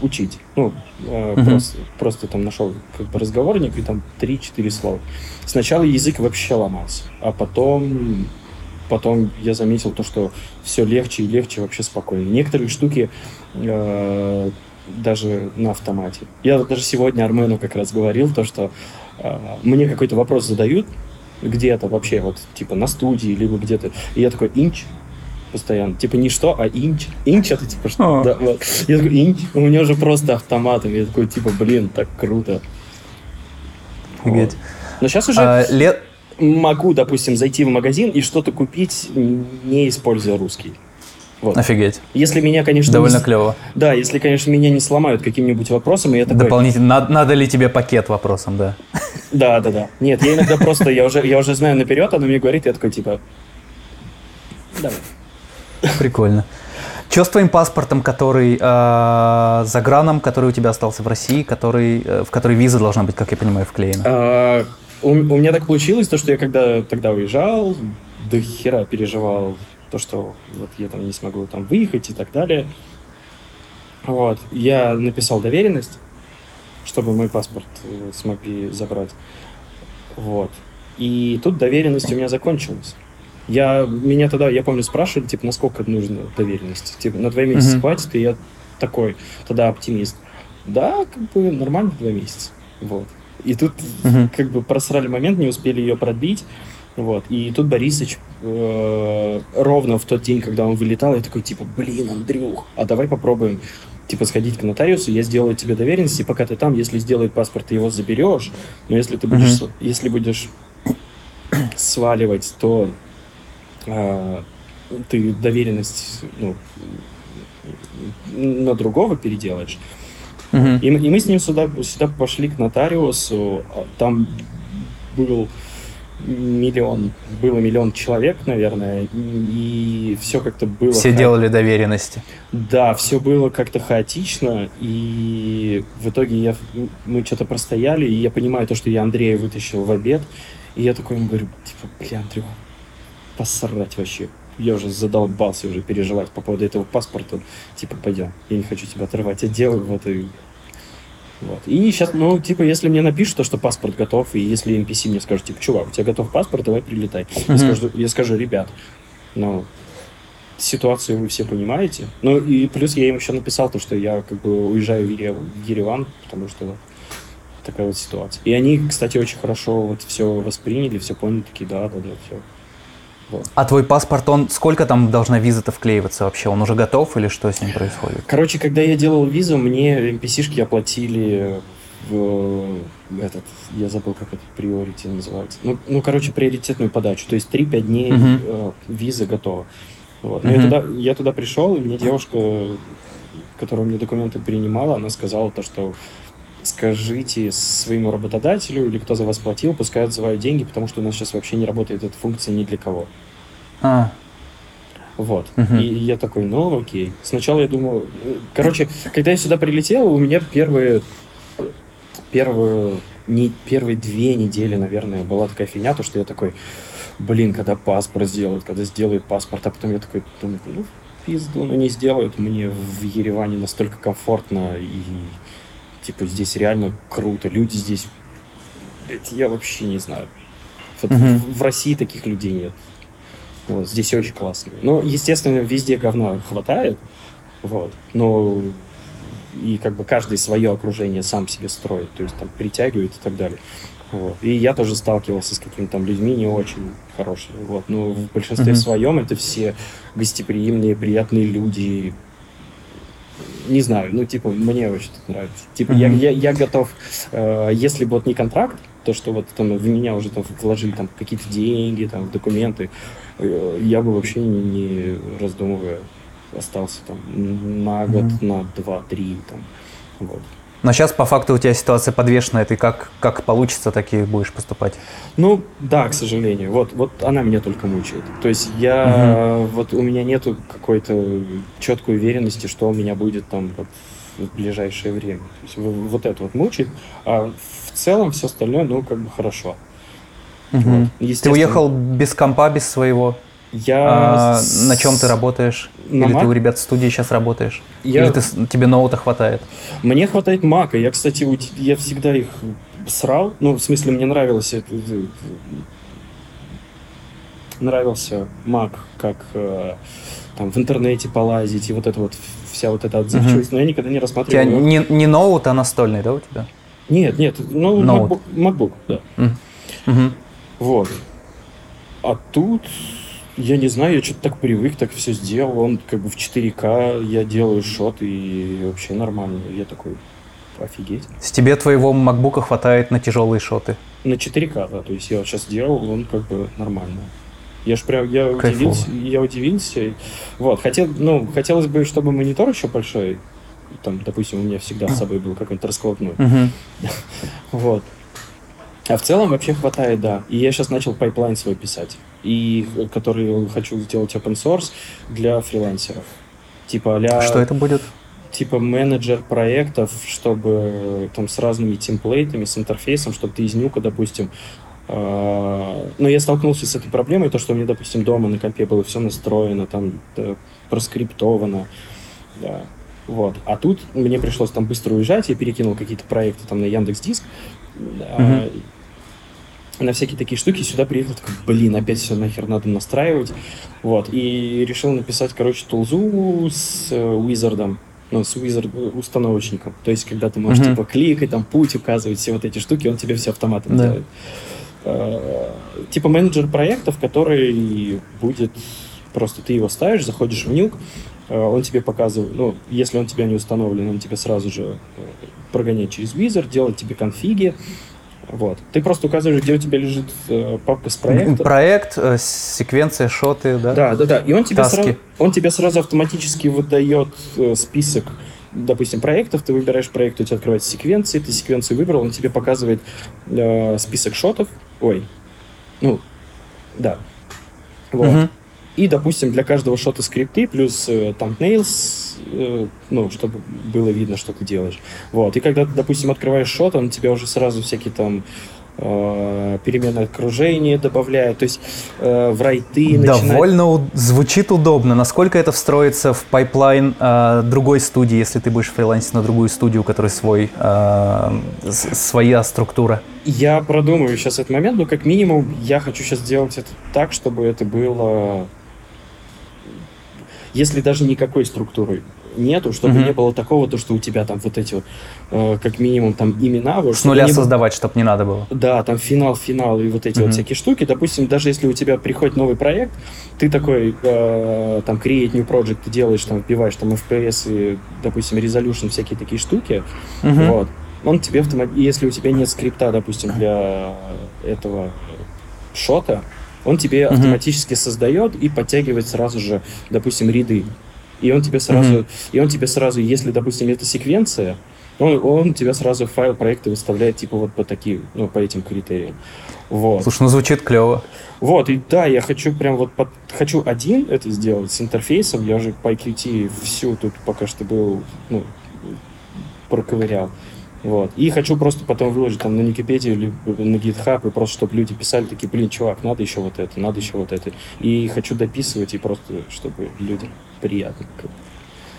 учить. Ну, э, Мгм. просто, просто там нашел как бы разговорник, и там 3-4 слова. Сначала язык вообще ломался, а потом, потом я заметил то, что все легче и легче, вообще спокойно. Некоторые штуки э, даже на автомате. Я вот даже сегодня Армену как раз говорил, то, что э, мне какой-то вопрос задают, где-то вообще, вот, типа, на студии, либо где-то. И я такой, инч, постоянно. Типа не что, а инч. Инч это типа что? Да, вот. Я такой, инч. У меня уже просто автоматом. Я такой, типа, блин, так круто. Офигеть. Но сейчас уже А, лет... могу, допустим, зайти в магазин и что-то купить, не используя русский. Вот. Офигеть. Если меня, конечно, Довольно не... клево. Да, если, конечно, меня не сломают каким-нибудь вопросом, и я такой... Дополнительно. Надо, надо ли тебе пакет вопросом, да? Да, да, да. Нет, я иногда просто, я уже, я уже знаю наперед, она мне говорит, я такой, типа... Давай. Прикольно. Что с твоим паспортом, который э, за граном, который у тебя остался в России, который, э, в который виза должна быть, как я понимаю, вклеена? А, у, у меня так получилось, то, что я когда тогда уезжал, до хера переживал то, что вот я там не смогу там выехать и так далее. Вот. Я написал доверенность, чтобы мой паспорт э, смогли забрать. Вот. И тут доверенность у меня закончилась. Я, меня тогда, я помню, спрашивали, типа, насколько нужно доверенность. Типа, на два месяца Мгм. хватит, и я такой, тогда оптимист. Да, как бы нормально два месяца. Вот. И тут Мгм. как бы просрали момент, не успели ее продлить. Вот. И тут Борисыч э, ровно в тот день, когда он вылетал, я такой, типа, блин, Андрюх, а давай попробуем типа сходить к нотариусу, я сделаю тебе доверенность, и пока ты там, если сделает паспорт, ты его заберешь, но если ты будешь, с- если будешь сваливать, то э, ты доверенность ну, на другого переделаешь. Мгм. И, мы- и мы с ним сюда, сюда пошли к нотариусу. а Там был миллион, было миллион человек, наверное, и все как-то было... Все ха- делали доверенности. Да, все было как-то хаотично, и в итоге я, мы что-то простояли, и я понимаю то, что я Андрея вытащил в обед, и я такой ему говорю, типа, бля, Андрюх, посрать вообще. Я уже задолбался уже переживать по поводу этого паспорта. Типа, пойдем, я не хочу тебя отрывать от дела, вот и... Вот. И сейчас, ну, типа, если мне напишут, то, что паспорт готов, и если NPC мне скажет, типа, чувак, у тебя готов паспорт, давай прилетай. Я, Мгм. скажу, я скажу, ребят, ну, ситуацию вы все понимаете. Ну, и плюс я им еще написал то, что я, как бы, уезжаю в Ереван, потому что такая вот ситуация. И они, кстати, очень хорошо вот все восприняли, все поняли, такие, да, да, да, все. А твой паспорт, он сколько там должна виза-то вклеиваться вообще? Он уже готов или что с ним происходит? Короче, когда я делал визу, мне NPC-шки оплатили в этот, я забыл, как это приорити называется. Ну, ну, короче, приоритетную подачу. То есть 3-5 дней Мгм. э, виза готова. Вот. Но я, туда, я туда пришел, и мне девушка, которая мне документы принимала, она сказала то, что скажите своему работодателю или кто за вас платил, пускай отзывают деньги, потому что у нас сейчас вообще не работает эта функция ни для кого. А, Вот. Мгм. И я такой, ну окей. Сначала я думал... э, Короче, когда я сюда прилетел, у меня первые... Первые, не, первые две недели, наверное, была такая фигня, то, что я такой, блин, когда паспорт сделают, когда сделают паспорт, а потом я такой думаю, ну, пизду, ну не сделают, мне в Ереване настолько комфортно и типа здесь реально круто, люди здесь, блядь, я вообще не знаю. Вот Мгм. в, в России таких людей нет. Вот, здесь очень классно. Ну, естественно, везде говна хватает, вот, но и как бы каждый свое окружение сам себе строит, то есть там притягивает и так далее. Вот. И я тоже сталкивался с какими-то там людьми не очень хорошими. Вот. Но в большинстве Мгм. своем это все гостеприимные, приятные люди. Не знаю, ну, типа, мне очень тут нравится. Типа, я, Мгм. я, я готов, э, если бы вот не контракт, то, что вот там в меня уже там вложили там какие-то деньги, там, документы, э, я бы вообще не, не раздумывая остался там на год, Мгм. на два, три, там, вот. Но сейчас по факту у тебя ситуация подвешенная, ты как, как получится, так и будешь поступать. Ну, да, к сожалению. Вот, вот она меня только мучает. То есть я, вот у меня нету какой-то четкой уверенности, что у меня будет там вот в ближайшее время. То есть вот это вот мучает. А в целом все остальное, ну, как бы хорошо. Мгм. Вот. Ты уехал без компа, без своего. Я... А, на чем ты работаешь? На Или Mac? ты у ребят в студии сейчас работаешь? Я- Или ты, тебе ноута хватает? Мне хватает мака. Я, кстати, уди- я всегда их срал. Ну, в смысле, мне нравилось это- это- нравился мак, как э, там в интернете полазить и вот это вот вся вот эта отзывчивость. Но я никогда не У тебя рассматривал. не, не ноут, а настольный, да, у тебя? Нет, нет, ну. MacBook, MacBook, да. Мгм. Вот. А тут, я не знаю, я что-то так привык, так все сделал. Он как бы в 4К, я делаю шот и вообще нормально. Я такой, офигеть. С тебе твоего макбука хватает на тяжелые шоты. На 4К, да, то есть я вот сейчас делал, он как бы нормально. Я ж прям, я Кайфово. удивился, я удивился. Вот, хотел, ну, хотелось бы, чтобы монитор еще большой, там, допустим, у меня всегда с собой был какой-нибудь раскладной. Вот. А в целом вообще хватает, да. И я сейчас начал pipeline свой писать. И который хочу сделать open source для фрилансеров. Типа а Что это будет? типа менеджер проектов, чтобы э, там с разными template'ами, с интерфейсом, чтобы ты из Nuke'а, допустим, э, ну, я столкнулся с этой проблемой, то, что у меня, допустим, дома на компе было все настроено, там, проскриптовано, да, вот. А тут мне пришлось там быстро уезжать, я перекинул какие-то проекты там на Яндекс Диск, Мгм. На всякие такие штуки сюда приехал, такой, блин, опять все нахер надо настраивать, вот, и решил написать, короче, тулзу с э, Wizard, ну, с Wizard установочником, то есть, когда ты можешь, типа, кликать, там, путь указывать, все вот эти штуки, он тебе все автоматом Да. делает. Э, Типа менеджер проектов, который будет, просто ты его ставишь, заходишь в нюк, э, он тебе показывает, ну, если он тебя не установлен, он тебе сразу же прогоняет через Wizard, делает тебе конфиги, вот. Ты просто указываешь, где у тебя лежит э, папка с проектом. Проект, э, секвенция, шоты, да? Да, да, да. И он тебе, Таски. сразу, он тебе сразу автоматически выдает э, список, допустим, проектов. Ты выбираешь проект, у тебя открывается секвенции, ты секвенцию выбрал, он тебе показывает э, список шотов. Ой, ну, да. Вот. Мгм. И, допустим, для каждого шота скрипты плюс э, thumbnails, ну, чтобы было видно, что ты делаешь. Вот. И когда ты, допустим, открываешь shot, он тебе уже сразу всякие там э, переменные окружения добавляет. То есть э, write'ы. Довольно у- звучит удобно. Насколько это встроится в pipeline э, другой студии, если ты будешь фрилансить на другую студию, у которой свой, э, своя структура? Я продумываю сейчас этот момент, но как минимум я хочу сейчас сделать это так, чтобы это было... Если даже никакой структуры нету, чтобы Мгм. не было такого, то, что у тебя там вот эти э, как минимум, там имена... Вот, С нуля не создавать, чтобы не надо было. Да, там финал, финал и вот эти Мгм. вот всякие штуки. Допустим, даже если у тебя приходит новый проект, ты такой, э, там, create new project, ты делаешь, там, вбиваешь там FPS и, допустим, resolution, всякие такие штуки, Мгм. вот. Он тебе автоматически, если у тебя нет скрипта, допустим, для этого шота, он тебе Мгм. автоматически создает и подтягивает сразу же, допустим, ряды. И он тебе сразу, Мгм. и он тебе сразу, если, допустим, это секвенция, он, он тебе сразу в файл проекта выставляет типа вот по таким, ну, по этим критериям. Вот. Слушай, ну звучит клево. Вот, и да, я хочу прям вот под... хочу один это сделать с интерфейсом. Я же по IQT всю тут пока что был, ну, проковырял. Вот. И хочу просто потом выложить там на Википедию или на GitHub, и просто чтобы люди писали такие, блин, чувак, надо еще вот это, надо еще вот это. И хочу дописывать, и просто, чтобы людям приятно.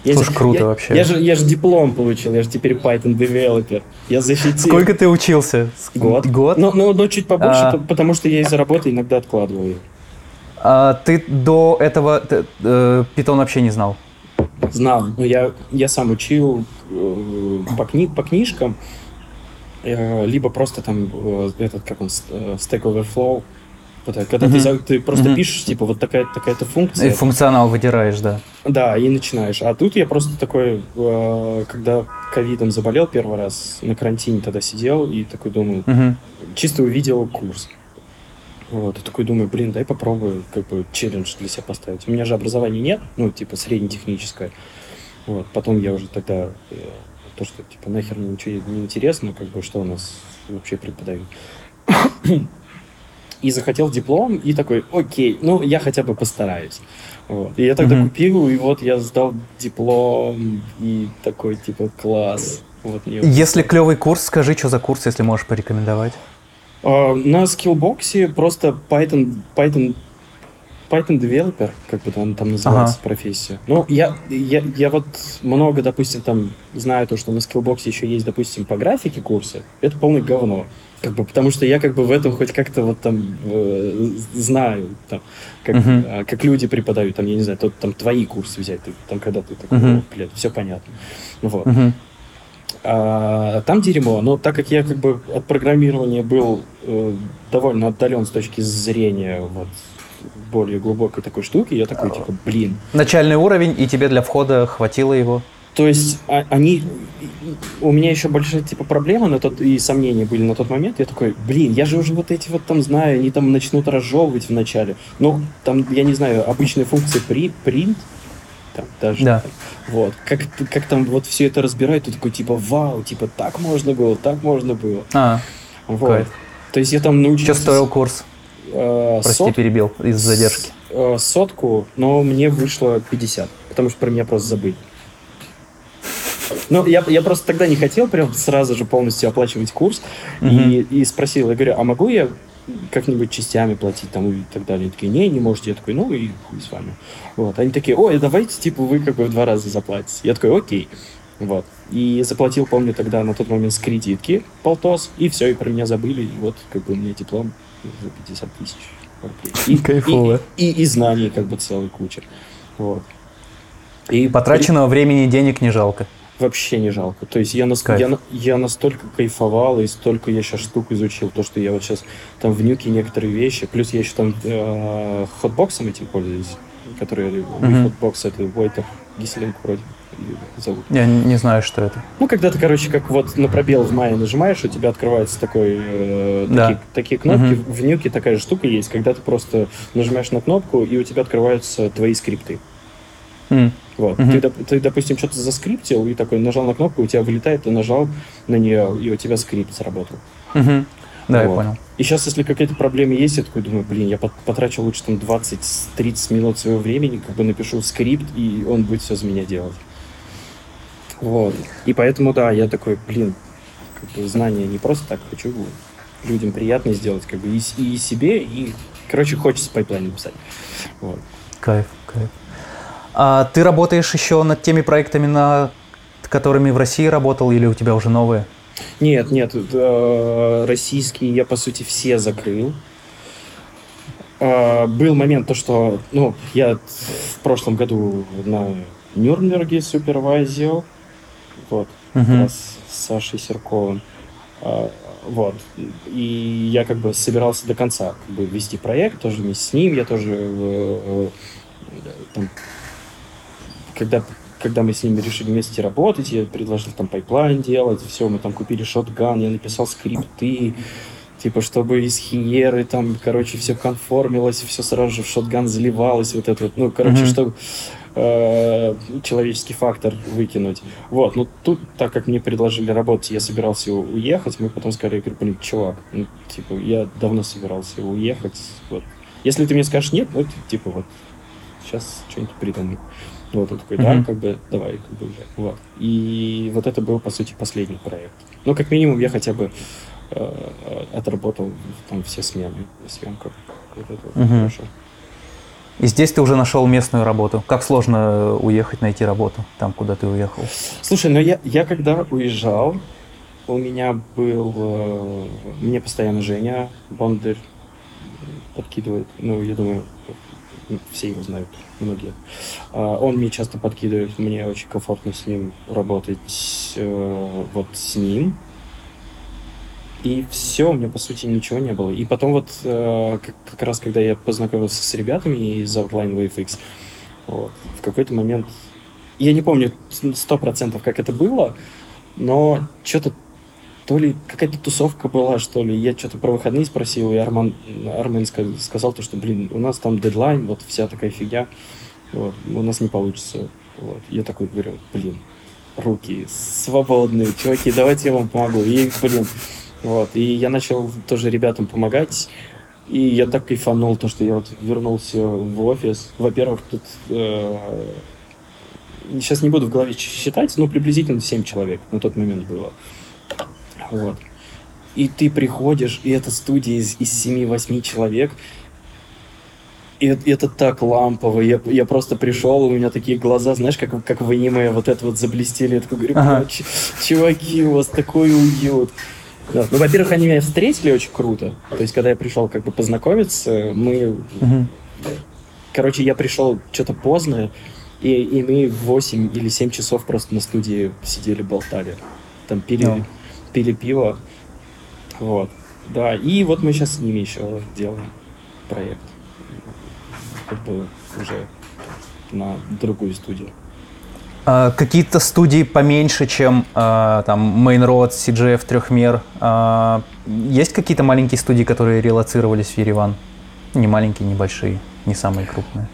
Я Слушай, же, круто я, вообще. Я же, я же диплом получил, я же теперь Python девелопер. Я защитил. Сколько ты учился? Год. Год? Ну, ну, ну чуть побольше, а... потому что я из-за работы иногда откладываю. А, ты до этого ты, э, Python вообще не знал? Знал. Но я, я сам учил по, кни, по книжкам, э, либо просто там э, этот, как он, э, Stack Overflow. Когда mm-hmm. ты, ты просто mm-hmm. пишешь, типа, вот такая, такая-то функция. И функционал выдираешь, да. Да, и начинаешь. А тут я просто такой, э, когда ковидом заболел первый раз, на карантине тогда сидел и такой думаю, mm-hmm. чисто увидел курс. Вот, и такой думаю, блин, дай попробую, как бы, челлендж для себя поставить. У меня же образования нет, ну, типа, среднетехническое. Вот, потом я уже тогда, э, то, что, типа, нахер мне ничего не интересно, как бы, что у нас вообще преподают. и захотел диплом, и такой, окей, ну, я хотя бы постараюсь. Вот. И я тогда mm-hmm. купил, и вот я сдал диплом, и такой, типа, класс. Вот, Если клевый курс, скажи, что за курс, если можешь порекомендовать. Uh, на скиллбоксе просто Python, Python, Python developer, как бы там, там называется ага. профессия. Ну, я, я, я вот много, допустим, там знаю то, что на скиллбоксе еще есть, допустим, по графике курсы. Это полное говно. Как бы, потому что я как бы в этом хоть как-то вот там э, знаю, там, как, uh-huh. как люди преподают, там, я не знаю, тот, там твои курсы взять, ты, там, когда ты такой, uh-huh. блядь, все понятно. Вот. Uh-huh. А, там дерьмо, но так как я как бы от программирования был э, довольно отдален с точки зрения вот более глубокой такой штуки, я такой, типа, блин. Начальный уровень, и тебе для входа хватило его? То есть а, они... У меня еще большая типа проблема на тот, и сомнения были на тот момент. Я такой, блин, я же уже вот эти вот там знаю, они там начнут разжевывать в начале. Ну, там, я не знаю, обычные функции при, print, там даже. Да. Вот. Как, как там вот все это разбирают, ты такой, типа, вау, типа, так можно было, так можно было. А, вот. Кайф. То есть я там научился... Что стоил курс? Э, Прости, сот... перебил из задержки. Э, сотку, но мне вышло 50, потому что про меня просто забыли. Ну, я, я просто тогда не хотел прям сразу же полностью оплачивать курс. Mm-hmm. И, и спросил, я говорю, а могу я как-нибудь частями платить там и так далее. И такие, не, не можете. Я такой, ну и хуй с вами. Вот. Они такие, ой, давайте, типа, вы как бы в два раза заплатите. Я такой, окей. Вот. И заплатил, помню, тогда на тот момент с кредитки полтос, и все, и про меня забыли, и вот как бы у меня диплом за 50 тысяч рублей. И, Кайфово. И, и, и знаний как бы целый куча. Вот. И Потраченного и... времени и денег не жалко вообще не жалко. То есть я, нас, я, я настолько кайфовал и столько я сейчас штук изучил, то, что я вот сейчас там в нюке некоторые вещи, плюс я еще там э, хотбоксом этим пользуюсь, который mm-hmm. хотбокс, это Войтер Гислинг вроде зовут. Я не знаю, что это. Ну, когда ты, короче, как вот на пробел в мае нажимаешь, у тебя открывается такой, э, да. такие, такие кнопки. Угу. В нюке такая же штука есть, когда ты просто нажимаешь на кнопку, и у тебя открываются твои скрипты. Mm. Вот. Mm-hmm. Ты, ты, допустим, что-то заскриптил и такой нажал на кнопку, у тебя вылетает, ты нажал на нее, и у тебя скрипт сработал. Mm-hmm. Да, вот. я понял. И сейчас, если какие-то проблемы есть, я такой думаю, блин, я потрачу лучше там 20-30 минут своего времени, как бы напишу скрипт, и он будет все за меня делать. Вот. И поэтому, да, я такой, блин, как бы знания не просто так, хочу людям приятно сделать, как бы и, и себе, и, короче, хочется pipeline написать. Вот. Кайф, кайф. А ты работаешь еще над теми проектами, над которыми в России работал, или у тебя уже новые? Нет, нет, э, российские я, по сути, все закрыл. Э, был момент, то, что ну, я в прошлом году на Нюрнберге supervise'ил, вот, uh-huh. как раз с Сашей Серковым. Э, вот. И я как бы собирался до конца как бы вести проект, тоже вместе с ним, я тоже там, когда, когда мы с ними решили вместе работать, я предложил там pipeline делать, все, мы там купили ShotGun, я написал скрипты, типа, чтобы из Hiero там, короче, все conform'илось, все сразу же в ShotGun заливалось, вот это вот, ну, короче, mm-hmm. чтобы э, человеческий фактор выкинуть. Вот, ну, тут, так как мне предложили работать, я собирался уехать, мы потом сказали, я говорю, блин, чувак, ну, типа, я давно собирался уехать, вот. Если ты мне скажешь нет, ну, типа, вот, сейчас что-нибудь придумай. Вот он такой, да, mm-hmm. как бы, давай, как бы, вот. И вот это был, по сути, последний проект. Ну, как минимум, я хотя бы э, отработал там все смены, съемках. Вот это mm-hmm. хорошо. И здесь ты уже нашел местную работу. Как сложно уехать, найти работу там, куда ты уехал? Слушай, ну я, я когда уезжал, у меня был... Э, мне постоянно Женя Бондарь подкидывает. Ну, я думаю, все его знают, многие. А, он мне часто подкидывает, мне очень комфортно с ним работать э, вот с ним. И все, у меня, по сути, ничего не было. И потом вот э, как, как раз, когда я познакомился с ребятами из Outline WaveX, вот, в какой-то момент, я не помню сто процентов, как это было, но что-то то ли какая-то тусовка была, что ли. Я что-то про выходные спросил, и Арман, Армен сказал то, что, блин, у нас там дедлайн, вот вся такая фигня, вот, у нас не получится. Вот. Я такой говорю, блин, руки свободные, чуваки, давайте я вам помогу. И, блин, вот. И я начал тоже ребятам помогать. И я так кайфанул, то, что я вот вернулся в офис. Во-первых, тут э, сейчас не буду в голове считать, но приблизительно 7 человек на тот момент было. Вот. И ты приходишь, и это студия из, из 7-8 человек, и это так лампово. Я, я просто пришел, у меня такие глаза, знаешь, как, как в аниме вот это вот заблестели. Я такой говорю, ага. чуваки, у вас такой уют. Да. Ну, во-первых, они меня встретили очень круто. То есть, когда я пришел как бы познакомиться, мы... Угу. Короче, я пришел что-то поздно, и, и мы 8 или 7 часов просто на студии сидели, болтали. Там пили, no пили пиво. Вот. Да, и вот мы сейчас с ними еще делаем проект. Как бы уже на другую студию. А, какие-то студии поменьше, чем а, там Main Road, CGF, Трехмер. А, есть какие-то маленькие студии, которые релацировались в Ереван? Не маленькие, не большие, не самые крупные.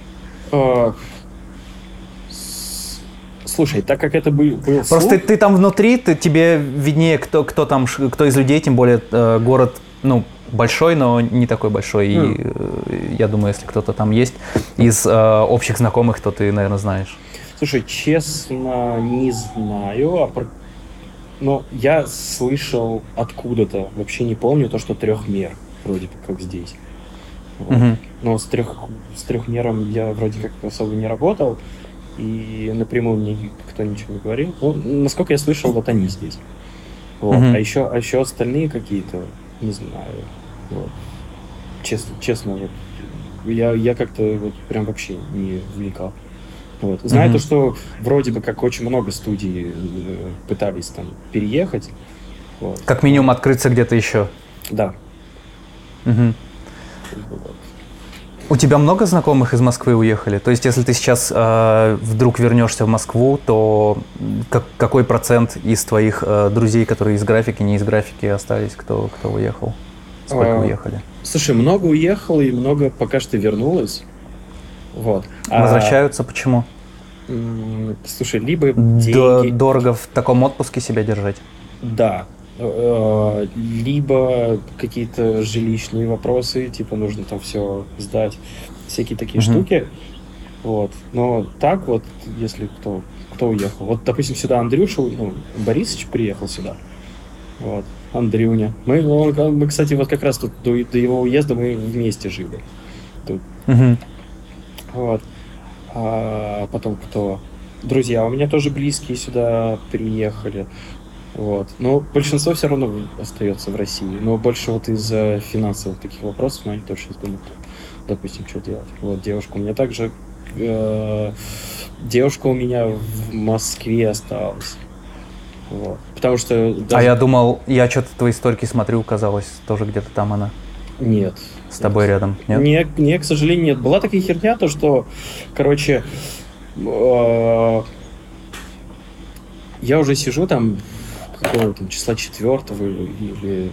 Слушай, так как это был, был Просто слух... ты, ты там внутри, ты, тебе виднее, кто, кто там, кто из людей, тем более э, город, ну, большой, но не такой большой. Mm. И э, я думаю, если кто-то там есть из э, общих знакомых, то ты, наверное, знаешь. Слушай, честно, не знаю, а про... но я слышал откуда-то, вообще не помню, то, что трехмер, вроде как здесь. Вот. Mm-hmm. Но с, трех, с трехмером я вроде как особо не работал и напрямую мне никто ничего не говорил. Ну, насколько я слышал, вот они здесь. Вот. Mm-hmm. А еще, а еще остальные какие-то, не знаю. Вот. Честно, честно, вот я, я как-то вот прям вообще не вникал. Вот. Знаю mm-hmm. то, что вроде бы как очень много студий э, пытались там переехать. Вот. Как минимум открыться где-то еще. Да. Угу. У тебя много знакомых из Москвы уехали? То есть, если ты сейчас э, вдруг вернешься в Москву, то как, какой процент из твоих э, друзей, которые из графики, не из графики, остались, кто, кто уехал? Сколько а, уехали? Слушай, много уехало и много пока что вернулось. Вот. А Возвращаются а, почему? Слушай, либо деньги... Дорого в таком отпуске себя держать? Да, Э, либо какие-то жилищные вопросы, типа нужно там все сдать, всякие такие mm-hmm. штуки. Вот. Но так вот, если кто, кто уехал. Вот, допустим, сюда Андрюша, ну, Борисович приехал сюда. Вот. Андрюня. Мы, он, мы, кстати, вот как раз тут до, до его уезда мы вместе жили. Тут. Mm-hmm. Вот. А потом кто? Друзья у меня тоже близкие сюда приехали. Вот. Но большинство все равно остается в России. Но больше вот из-за финансовых таких вопросов, но они тоже сейчас думают, допустим, что делать. Вот девушка у меня также... Э, девушка у меня в Москве осталась. Вот. Потому что... Даже... А я думал, я что-то твои историки смотрю, казалось, тоже где-то там она. Нет. С тобой рядом, нет? Не, не, к сожалению, нет. Была такая херня, то что, короче, э, я уже сижу там какого там числа четвертого или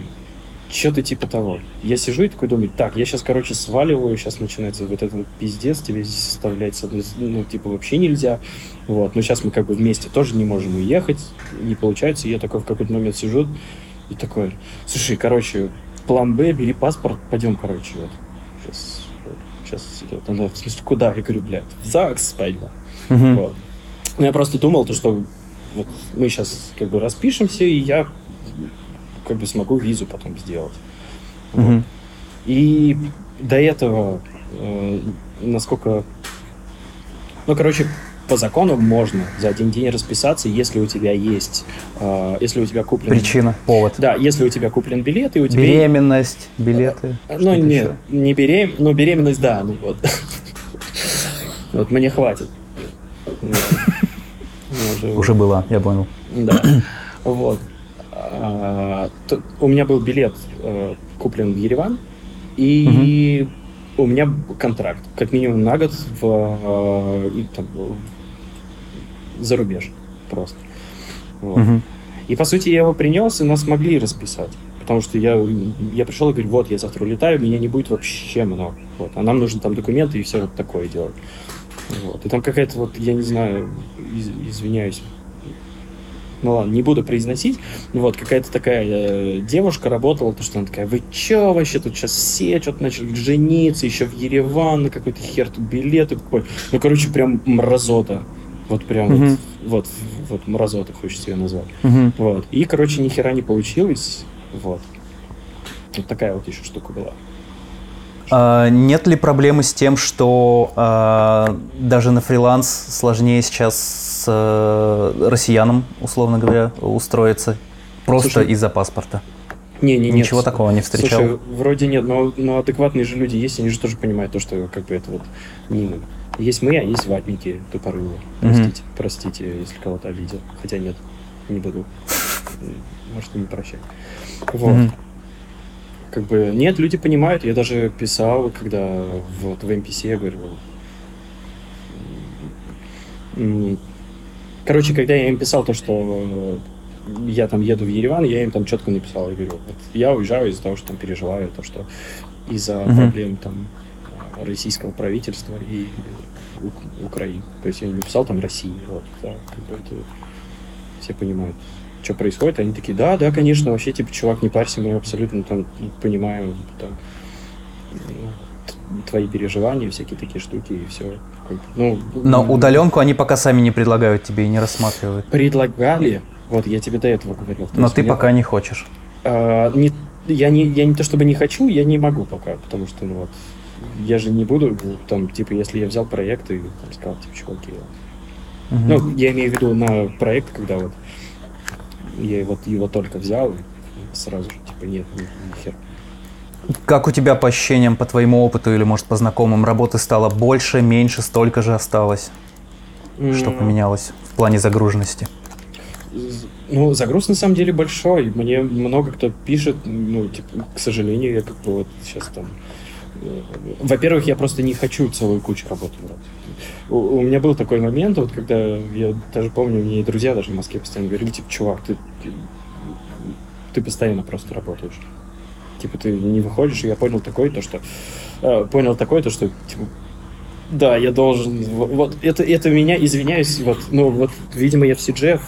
что-то типа того. Я сижу и такой думаю, так, я сейчас, короче, сваливаю, сейчас начинается вот этот пиздец, тебе здесь составлять, ну, типа, вообще нельзя. Вот, но сейчас мы как бы вместе тоже не можем уехать, не получается. И я такой в какой-то момент сижу и такой, слушай, короче, план Б, бери паспорт, пойдем, короче, вот. Сейчас, сейчас, она, в смысле, куда? Я говорю, блядь, в ЗАГС пойдем. Мгм. Вот. Ну, я просто думал, то, что вот мы сейчас как бы распишемся, и я как бы смогу визу потом сделать. Вот. Мгм. И до этого, э, насколько... Ну, короче, по закону можно за один день расписаться, если у тебя есть... э, если у тебя куплен... Причина, повод. Да, если у тебя куплен билет, и у тебя... Беременность, билеты. Ну, что-то нет, еще. не берем... ну, беременность, да, ну вот. Вот мне хватит. Ну, Уже была, я понял. Да. Вот. А, У меня был билет э, куплен в Ереван, и у меня контракт, как минимум на год в, э, там, в- за рубеж просто. Вот. Мгм. И по сути я его принес, и нас могли расписать. Потому что я, я пришел и говорю, вот, я завтра улетаю, меня не будет вообще много. Вот. А нам нужны там документы и все вот такое делать. Вот. И там какая-то вот, я не знаю, из- извиняюсь, ну ладно, не буду произносить, но вот какая-то такая э, девушка работала, то что она такая, вы чё вообще тут сейчас все что-то начали жениться, еще в Ереван, на какой-то хер тут билеты покупать. Ну, короче, прям мразота. Вот прям Мгм. вот, вот, вот мразота хочется ее назвать. Мгм. Вот. И, короче, ни хера не получилось. Вот. Вот такая вот еще штука была. А, Нет ли проблемы с тем, что а, даже на фриланс сложнее сейчас с э, россиянам, условно говоря, устроиться? Просто из-за паспорта. Не-не, нет. Ничего такого не встречал. Слушай, вроде нет, но, но адекватные же люди есть, они же тоже понимают то, что как бы это вот не. Есть мы, а есть ватники тупорылые. Простите, простите, если кого-то обидел. Хотя нет, не буду. Может, не прощать. Вот. Мгм. Как бы, нет, люди понимают. Я даже писал, когда вот в MPC я говорю, м, короче, когда я им писал то, что э, я там еду в Ереван, я им там четко написал, я говорю, вот я уезжаю из-за того, что там переживаю, то, что из-за Мгм. проблем там э, российского правительства и Украины. То есть я не написал там России, вот, да, как бы это все понимают, что происходит, они такие, да, да, конечно, вообще, типа, чувак, не парься, мы абсолютно там понимаем там, ну, твои переживания, всякие такие штуки, и все. Ну, Но м, удаленку они пока сами не предлагают тебе и не рассматривают. Предлагали, вот, я тебе до этого говорил. Но ты мне- пока не хочешь. А, не, я, не, я не то чтобы не хочу, я не могу пока, потому что, ну вот, я же не буду, там, типа, если я взял проект и там, сказал, типа, чуваки, Мгм. ну, я имею в виду на проект, когда вот я вот его только взял, и сразу же, типа, нет, ни, ни хер. Как у тебя по ощущениям, по твоему опыту или, может, по знакомым, работы стало больше, меньше, столько же осталось? Что М, поменялось в плане загруженности? Ну, загруз на самом деле большой. Мне много кто пишет, ну, типа, к сожалению, я как бы вот сейчас там... Во-первых, я просто не хочу целую кучу работы брать. У, у меня был такой момент, вот когда я даже помню, мне друзья даже в Москве постоянно говорили, типа, чувак, ты, ты, ты постоянно просто работаешь. Типа, ты не выходишь, и я понял такое, то, что... э, понял такое, то, что, типа, да, я должен... Вот, это, это меня, извиняюсь, вот, ну, вот, видимо, я в CGF,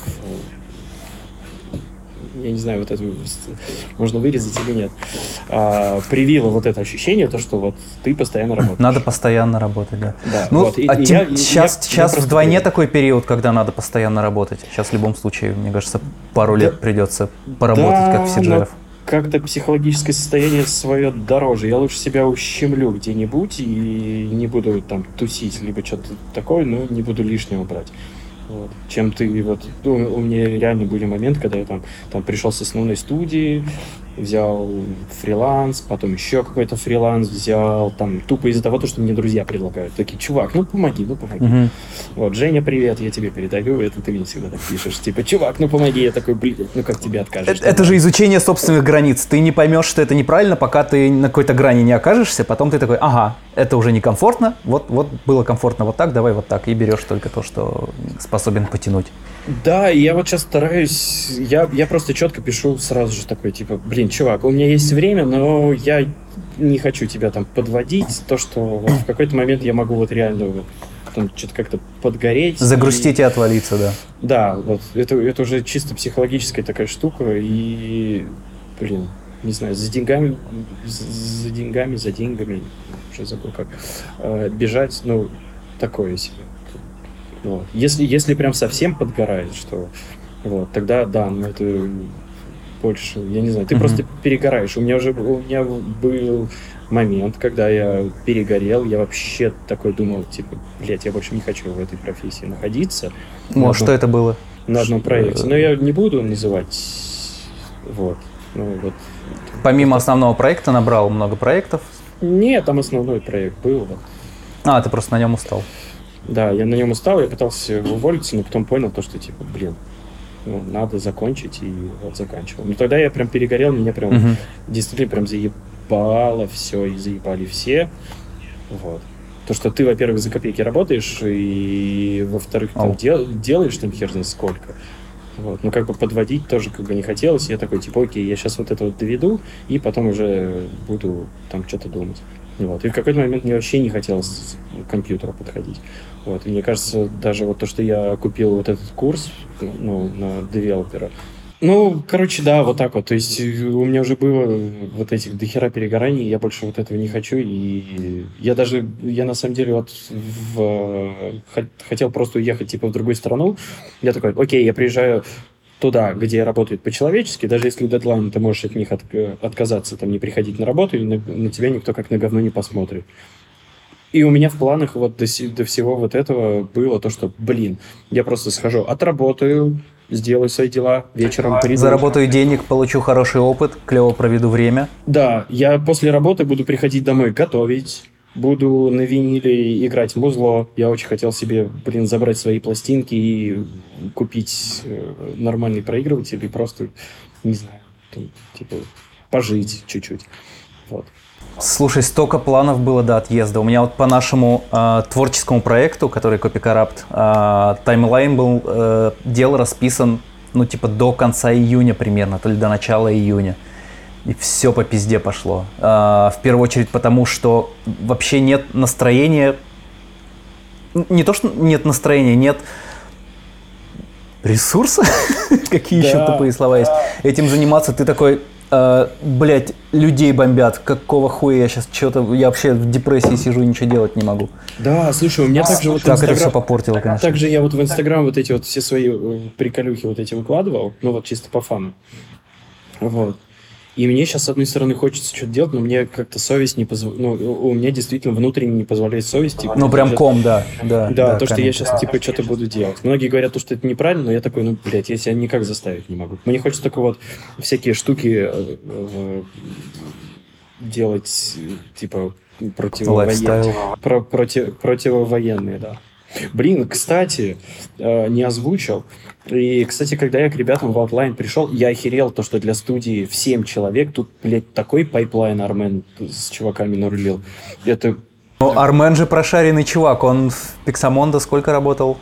я не знаю, вот это можно вырезать или нет, а, привило вот это ощущение, то, что вот ты постоянно работаешь. Надо постоянно работать, да. Да, Ну, вот, и- а и тем- я- я- сейчас, я сейчас просто вдвойне привык. такой период, когда надо постоянно работать. Сейчас в любом случае, мне кажется, пару лет придется поработать, как Да, CGF. но как-то психологическое состояние свое дороже. Я лучше себя ущемлю где-нибудь и не буду там тусить, либо что-то такое, но не буду лишнего брать. Вот. Чем ты вот... ну, у меня реально были моменты, когда я там, там пришел с основной студии, взял фриланс, потом еще какой-то фриланс взял, там тупо из-за того, что мне друзья предлагают. Такие, чувак, ну помоги, ну помоги. Мгм. Вот, Женя, привет, я тебе передаю, это ты мне всегда так пишешь. Типа, чувак, ну помоги, я такой, блин, ну как тебе откажешь? Это, это же изучение собственных границ. Ты не поймешь, что это неправильно, пока ты на какой-то грани не окажешься. Потом ты такой, ага, это уже некомфортно. Вот, вот было комфортно вот так, давай вот так. И берешь только то, что способен потянуть. Да, и я вот сейчас стараюсь, я, я просто четко пишу сразу же такой, типа, блин, чувак, у меня есть время, но я не хочу тебя там подводить, то, что вот в какой-то момент я могу вот реально вот, там что-то как-то подгореть. Загрустить и отвалиться, да. И- да, вот, это, это уже чисто психологическая такая штука, и, блин, не знаю, за деньгами, за за деньгами, за деньгами, уже забыл как, э, бежать, ну, такое себе. Вот. Если, если прям совсем подгорает, что вот, тогда да, ну это больше, я не знаю, ты mm-hmm. просто перегораешь. У меня уже у меня был момент, когда я перегорел, я вообще такой думал, типа, блядь, я больше не хочу в этой профессии находиться. Ну, а что это было? На одном проекте. Но я не буду называть, вот. Ну, вот. Помимо основного проекта набрал много проектов? Нет, там основной проект был. А, ты просто на нем устал? Да, я на нем устал, я пытался уволиться, но потом понял то, что, типа, блин, ну, надо закончить, и вот заканчивал. Но тогда я прям перегорел, меня прям угу. действительно прям заебало все, и заебали все. Вот. То, что ты, во-первых, за копейки работаешь, и, во-вторых, там дел, делаешь там хер знает сколько. Вот. Ну, как бы подводить тоже как бы не хотелось. Я такой, типа, окей, я сейчас вот это вот доведу, и потом уже буду там что-то думать. Вот. И в какой-то момент мне вообще не хотелось к компьютеру подходить. Вот. И мне кажется, даже вот то, что я купил вот этот курс ну, на девелопера, ну, короче, да, вот так вот. То есть э, у меня уже было вот этих дохера перегораний, я больше вот этого не хочу. И я даже, я на самом деле вот в, хотел просто уехать типа в другую страну. Я такой, окей, я приезжаю туда, где работают по-человечески, даже если дедлайн, ты можешь от них от, отказаться, там, не приходить на работу, и на, на тебя никто как на говно не посмотрит. И у меня в планах вот до, до всего вот этого было то, что, блин, я просто схожу, отработаю, сделаю свои дела, вечером приду. Заработаю денег, получу хороший опыт, клево проведу время. Да, я после работы буду приходить домой готовить, буду на виниле играть музло. Я очень хотел себе, блин, забрать свои пластинки и купить э, нормальный проигрыватель и просто, не знаю, типа, пожить чуть-чуть. Вот. Слушай, столько планов было до отъезда. У меня вот по нашему э, творческому проекту, который Corrupt, э, таймлайн был, э, дел расписан, ну, типа, до конца июня примерно, то ли до начала июня. И все по пизде пошло. Э, в первую очередь потому, что вообще нет настроения. Не то, что нет настроения, нет ресурса. Какие еще тупые слова есть. Этим заниматься ты такой, э, блядь, людей бомбят. Какого хуя я сейчас что-то... Я вообще в депрессии сижу и ничего делать не могу. Да, слушай, у меня также вот Так это все попортило, конечно. Также я вот в Инстаграм вот эти вот все свои э, приколюхи вот эти выкладывал, ну вот чисто по фану. Вот. И мне сейчас, с одной стороны, хочется что-то делать, но мне как-то совесть не позволяет. Ну, у меня действительно внутренне не позволяет совесть. Типа, ну, прям ком, да. Да, да, да то, что я сейчас, типа, что-то буду делать. Многие говорят, то, что это неправильно, но я такой, ну, блядь, я себя никак заставить не могу. Мне хочется только вот всякие штуки э, э, делать, типа, противовоенные. Про, против, противовоенные, да. Блин, кстати, э, не озвучил. И, кстати, когда я к ребятам в Outline пришел, я охерел то, что для студии в 7 человек тут, блядь, такой pipeline Армен с чуваками нарулил. Это... Ну, Армен же прошаренный чувак, он в Pixamondo сколько работал?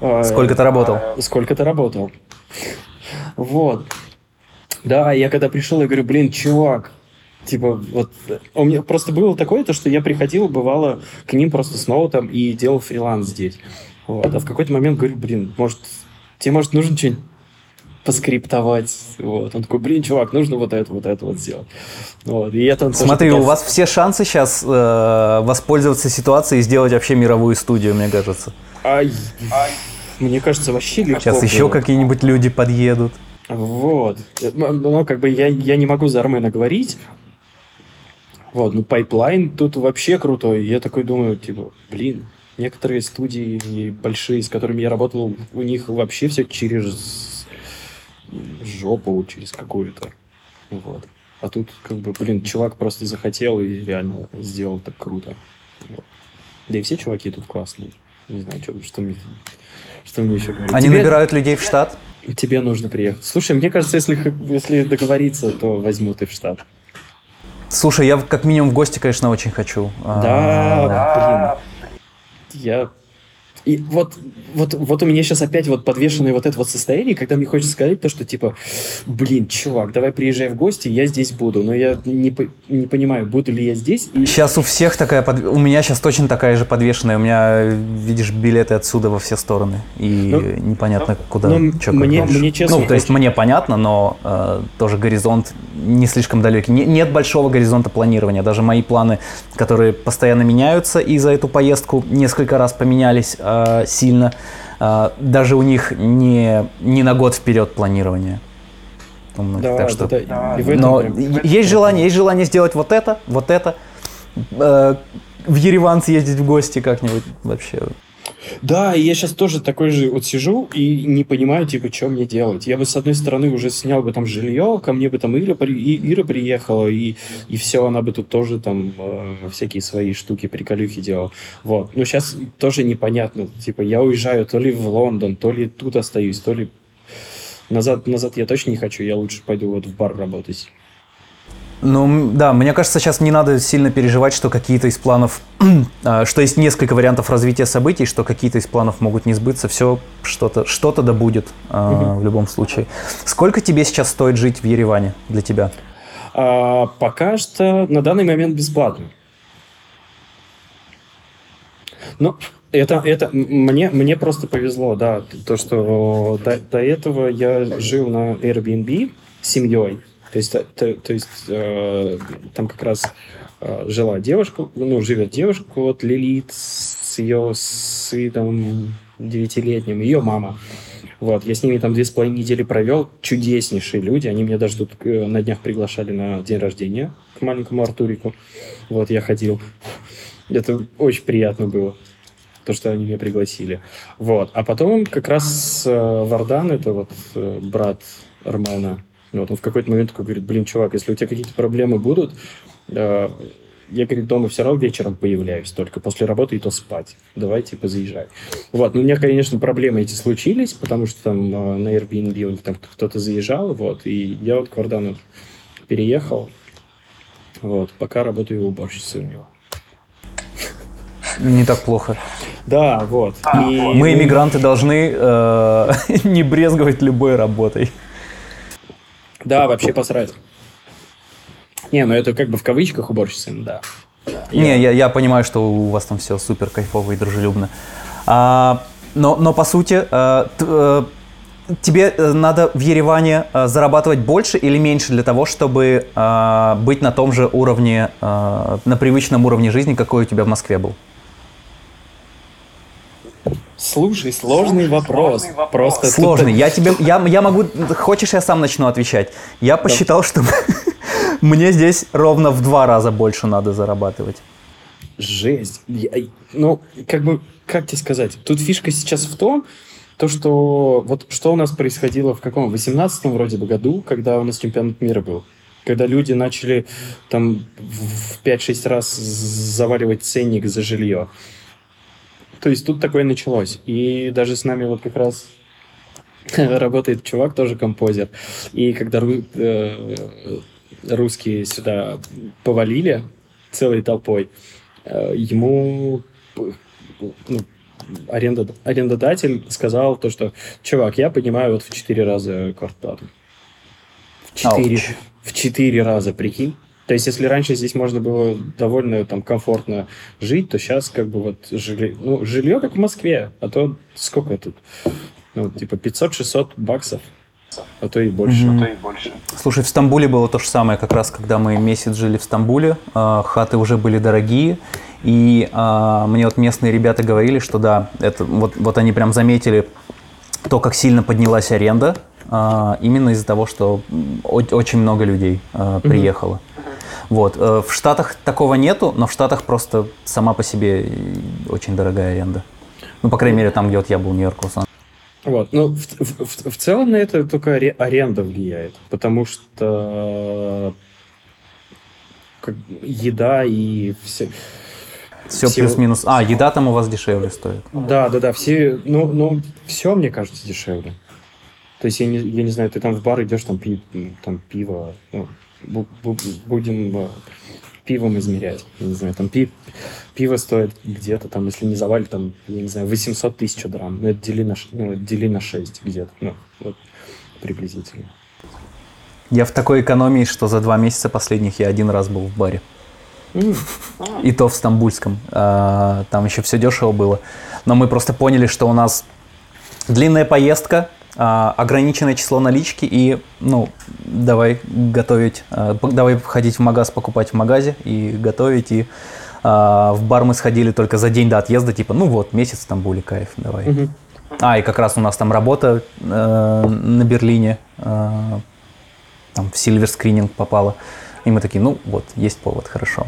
А, сколько ты работал? Сколько ты работал. Вот. Да, я когда пришел, я говорю, блин, чувак, Типа, вот у меня просто было такое, то, что я приходил, бывало, к ним просто с ноутом и делал фриланс здесь. Вот. А в какой-то момент говорю, блин, может, тебе, может, нужно что-нибудь поскриптовать. Вот. Он такой, блин, чувак, нужно вот это, вот это вот сделать. Вот. И это Смотри, у вас все шансы сейчас э, воспользоваться ситуацией и сделать вообще мировую студию, мне кажется. Ай, ай. Мне кажется, вообще легко. Сейчас еще какие-нибудь люди подъедут. Вот. Ну, как бы я, я не могу за Армена говорить, вот, ну pipeline тут вообще крутой. Я такой думаю, типа, блин, некоторые студии большие, с которыми я работал, у них вообще все через жопу, через какую-то. Вот. А тут, как бы, блин, чувак просто захотел и реально сделал так круто. Вот. Да и все чуваки тут классные. Не знаю, что, что, мне, что мне еще говорить. Они Тебе... набирают людей в штат? Тебе нужно приехать. Слушай, мне кажется, если, если договориться, то возьмут и в штат. Слушай, я как минимум в гости, конечно, очень хочу. Да, а, блин. Я и вот, вот, вот у меня сейчас опять вот подвешенное вот это вот состояние, когда мне хочется сказать то, что типа, блин, чувак, давай приезжай в гости, я здесь буду. Но я не, не понимаю, буду ли я здесь. И... Сейчас у всех такая, под... у меня сейчас точно такая же подвешенная. У меня, видишь, билеты отсюда во все стороны. И ну, непонятно, куда, ну, что, мне, мне честно... Ну, то есть мне понятно, но э, тоже горизонт не слишком далекий. Не, нет большого горизонта планирования. Даже мои планы, которые постоянно меняются и за эту поездку несколько раз поменялись, э, сильно. Э, даже у них не, не на год вперед планирование. У многих, Да, так да, что... да, и в этом Но прям- е- есть желание, есть желание сделать вот это, вот это. Э, в Ереван съездить в гости как-нибудь вообще. Да, и я сейчас тоже такой же вот сижу и не понимаю, типа, что мне делать. Я бы, с одной стороны, уже снял бы там жилье, ко мне бы там Ира, и- Ира приехала, и, и все, она бы тут тоже там э, всякие свои штуки, приколюхи делала. Вот. Но сейчас тоже непонятно. Типа, я уезжаю то ли в Лондон, то ли тут остаюсь, то ли... Назад, назад я точно не хочу, я лучше пойду вот в бар работать. Ну, да, мне кажется, сейчас не надо сильно переживать, что какие-то из планов, а, что есть несколько вариантов развития событий, что какие-то из планов могут не сбыться, все что-то что да будет а, в любом случае. Сколько тебе сейчас стоит жить в Ереване для тебя? А, пока что на данный момент бесплатно. Ну, это, это мне, мне просто повезло, да, то, что до, до этого я жил на Airbnb с семьей. То есть, то, то- то есть э, там как раз э, жила девушка, ну, живет девушка, вот Лилит с ее сыном девятилетним, ее мама. Вот, я с ними там две с половиной недели провел. Чудеснейшие люди. Они меня даже тут э, на днях приглашали на день рождения к маленькому Артурику. Вот, я ходил. Это очень приятно было. То, что они меня пригласили. Вот. А потом как раз э, Вардан, это вот э, брат Армана, вот, он в какой-то момент такой говорит, блин, чувак, если у тебя какие-то проблемы будут, э, я, говорит, дома все равно вечером появляюсь, только после работы и то спать. Давай, типа, заезжай. Вот, ну, у меня, конечно, проблемы эти случились, потому что там э, на Airbnb у них там кто-то заезжал, вот, и я вот к Вардану переехал, вот, пока работаю уборщицей у него. Не так плохо. Да, вот. И Мы, иммигранты, должны э, не брезговать любой работой. Да, вообще посрать. Не, ну это как бы в кавычках уборщица, ну да. Не, я, я понимаю, что у вас там все супер кайфово и дружелюбно. А, но, но по сути, э, т- э, тебе э, надо в Ереване зарабатывать больше или меньше для того, чтобы э, быть на том же уровне, э, на привычном уровне жизни, какой у тебя в Москве был? Слушай, сложный вопрос. Просто тут- Сложный. Я тебе, я, я могу, хочешь, я сам начну отвечать. Я посчитал, что мне здесь ровно в два раза больше надо зарабатывать. Жесть. Я- ну, как бы, как тебе сказать? Тут фишка сейчас в том, то, что вот что у нас происходило в каком? В 18 вроде бы году, когда у нас чемпионат мира был. Когда люди начали там в 5-6 раз заваливать ценник за жилье. То есть тут такое началось. И даже с нами вот как раз работает чувак, тоже композер. И когда э, русские сюда повалили целой толпой, э, ему ну, аренда, арендодатель сказал то, что чувак, я понимаю вот в 4 раза квартплату. В 4, Ауч. в 4 раза, прикинь. То есть, если раньше здесь можно было довольно там комфортно жить, то сейчас как бы вот жилье, ну, жилье как в Москве, а то сколько тут? Ну, типа 500-600 баксов, а то и больше. Мгм. то и больше. Слушай, в Стамбуле было то же самое, как раз когда мы месяц жили в Стамбуле, э, хаты уже были дорогие, и э, мне вот местные ребята говорили, что да, это вот, вот они прям заметили то, как сильно поднялась аренда, э, именно из-за того, что о- очень много людей э, приехало. Вот. э, В Штатах такого нету, но в Штатах просто сама по себе очень дорогая аренда. Ну, по крайней мере, там, где вот я был, Нью-Йорк, Лос-Анджелес. Вот. Ну, в, в- в- целом на это только аре- аренда влияет, потому что как, еда и все... Все Всего- плюс-минус. А, еда там у вас дешевле стоит. Да, да, да, все, ну, ну, все, мне кажется, дешевле. То есть, я не, я не знаю, ты там в бар идешь, там, пи, там пиво, ну, будем э, пивом измерять. Я не знаю, там пи, пиво стоит где-то, там, если не завалит, там, я не знаю, 800 тысяч драм. Ну, это дели на, ну, дели на 6 где-то, ну, вот, приблизительно. Я в такой экономии, что за два месяца последних я один раз был в баре. И то в Стамбульском. А, Там еще все дешево было. Но мы просто поняли, что у нас длинная поездка, а, ограниченное число налички и, ну, давай готовить, а, давай ходить в магаз, покупать в магазе и готовить. И А, в бар мы сходили только за день до отъезда, типа, ну вот, месяц в Стамбуле, кайф, давай. Мгм. А, и как раз у нас там работа э, на Берлине, э, там в Screening попала. И мы такие, ну вот, есть повод, хорошо.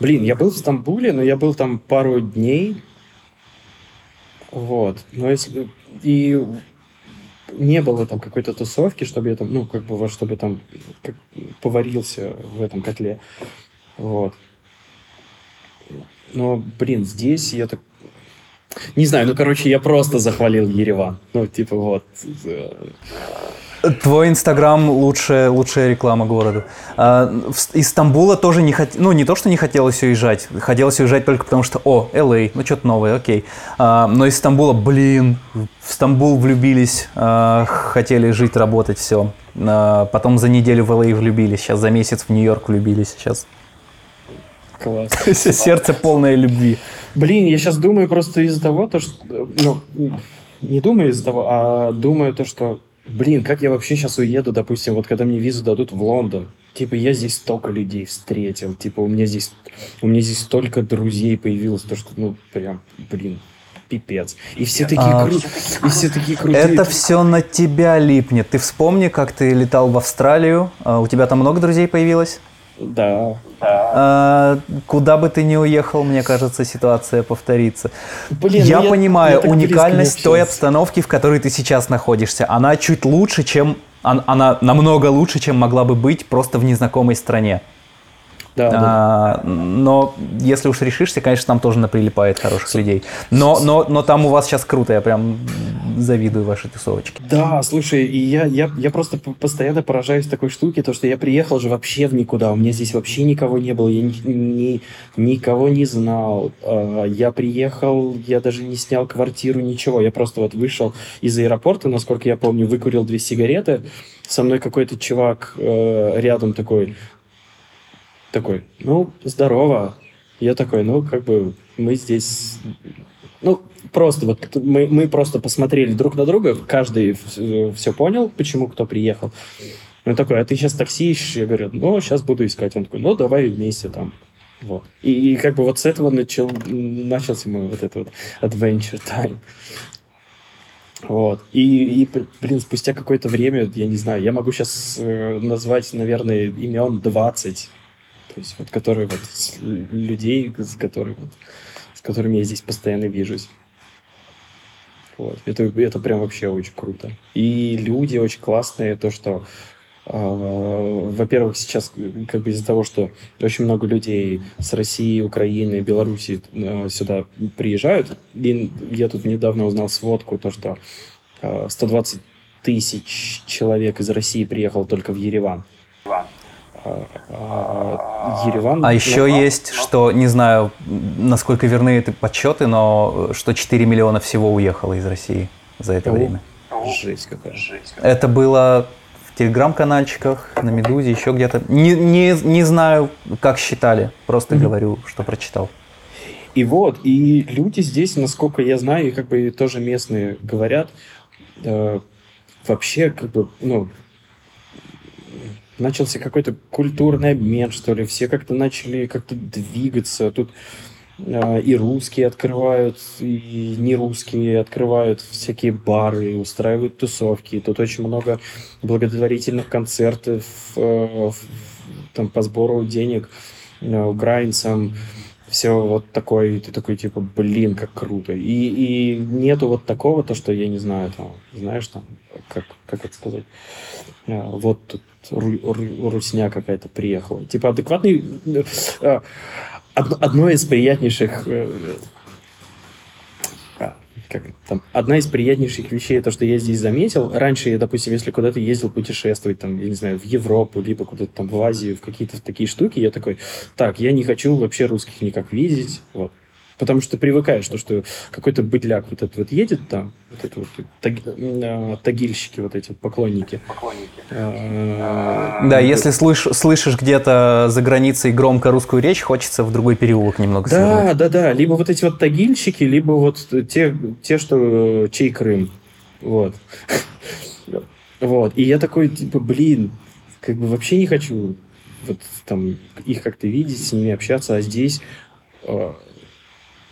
Блин, я был в Стамбуле, но я был там пару дней. Вот. Но если... И не было там какой-то тусовки, чтобы я там, ну, как бы, чтобы там как, поварился в этом котле. Вот. Но, блин, здесь я так... Не знаю, ну, короче, я просто захвалил Ереван. Ну, типа, вот. Твой Инстаграм лучшая, лучшая реклама города. А, из Стамбула тоже не хот... ну не то, что не хотелось уезжать, хотелось уезжать только потому что, о, LA, ну что-то новое, окей. А, но из Стамбула, блин, в Стамбул влюбились, а, хотели жить, работать, все. потом за неделю в LA влюбились, сейчас за месяц в Нью-Йорк влюбились, сейчас Класс. сердце полное любви. Блин, я сейчас думаю просто из-за того, то, что... Ну, не думаю из-за того, а думаю то, что... Блин, как я вообще сейчас уеду, допустим, вот когда мне визу дадут в Лондон. Типа, я здесь столько людей встретил. Типа, у меня здесь... У меня здесь столько друзей появилось, то, что, ну, прям, блин, пипец. И все такие А, крутые. И все такие крутые. Это все на тебя липнет. Ты вспомни, как ты летал в Австралию, а, у тебя там много друзей появилось? Да. А, Куда бы ты ни уехал, мне кажется, ситуация повторится. Блин, я, ну понимаю я уникальность той обстановки, в которой ты сейчас находишься. Она чуть лучше, чем... он- Она намного лучше, чем могла бы быть просто в незнакомой стране. Да, да. А, но если уж решишься, конечно, там тоже наприлипает хороших людей. Но, но, но там у вас сейчас круто, я прям завидую вашей тусовочке. Да, слушай, и я, я, я просто постоянно поражаюсь такой штуке, то, что я приехал же вообще в никуда, у меня здесь вообще никого не было, я ни, ни- никого не знал, А, я приехал, я даже не снял квартиру, ничего, я просто вот вышел из аэропорта, насколько я помню, выкурил две сигареты, со мной какой-то чувак э, рядом такой, такой, ну, здорово, я такой, ну, как бы, мы здесь ну, просто вот мы, мы просто посмотрели друг на друга, каждый все понял, почему кто приехал. Он такой, а ты сейчас такси ищешь? Я говорю, ну, сейчас буду искать. Он такой, ну, давай вместе там. Вот. И, и как бы вот с этого начал, начался мой вот этот вот adventure time. Вот. И, и, блин, спустя какое-то время, я не знаю, я могу сейчас назвать, наверное, имен 20. То есть вот которые вот людей, с которыми, вот, с которыми я здесь постоянно вижусь. Вот. Это, это прям вообще очень круто. И люди очень классные, то, что э, во-первых, сейчас как бы из-за того, что очень много людей с России, Украины, Беларуси э, сюда приезжают, и я тут недавно узнал сводку, то, что э, 120 тысяч человек из России приехал только в Ереван. Ереван... А еще ну, есть, что, не знаю, насколько верны эти подсчеты, но что 4 миллиона всего уехало из России за это О. время. Жесть какая. Это было в телеграм-канальчиках, на Медузе, еще где-то. Не, не, не знаю, как считали, просто Мгм. говорю, что прочитал. И вот, и люди здесь, насколько я знаю, и как бы тоже местные говорят, э, вообще, как бы, ну, начался какой-то культурный обмен, что ли, все как-то начали как-то двигаться, тут э, и русские открывают, и не русские открывают всякие бары, устраивают тусовки, тут очень много благотворительных концертов э, в- там по сбору денег э, украинцам, все вот такое, ты такой, типа, блин, как круто. И, и нету вот такого, то, что, я не знаю, там, знаешь, там, как, как это сказать, э, вот тут русня какая-то приехала. Типа, адекватный... э, э, одно, из приятнейших... э, как там, одна из приятнейших вещей, то, что я здесь заметил, раньше я, допустим, если куда-то ездил путешествовать, там, я не знаю, в Европу, либо куда-то там в Азию, в какие-то такие штуки, я такой, так, я не хочу вообще русских никак видеть, вот. Потому что привыкаешь, то, что какой-то быдляк вот этот вот едет там, вот это вот таг- э, тагильщики, вот эти вот поклонники. Э, Да, если слыш- слышишь где-то за границей громко русскую речь, хочется в другой переулок немного свернуть. Да, да, да. Либо вот эти вот тагильщики, либо вот те, те что э, чей Крым. Вот. Вот. И я такой, типа, блин, как бы вообще не хочу вот там их как-то видеть, с ними общаться, а здесь э,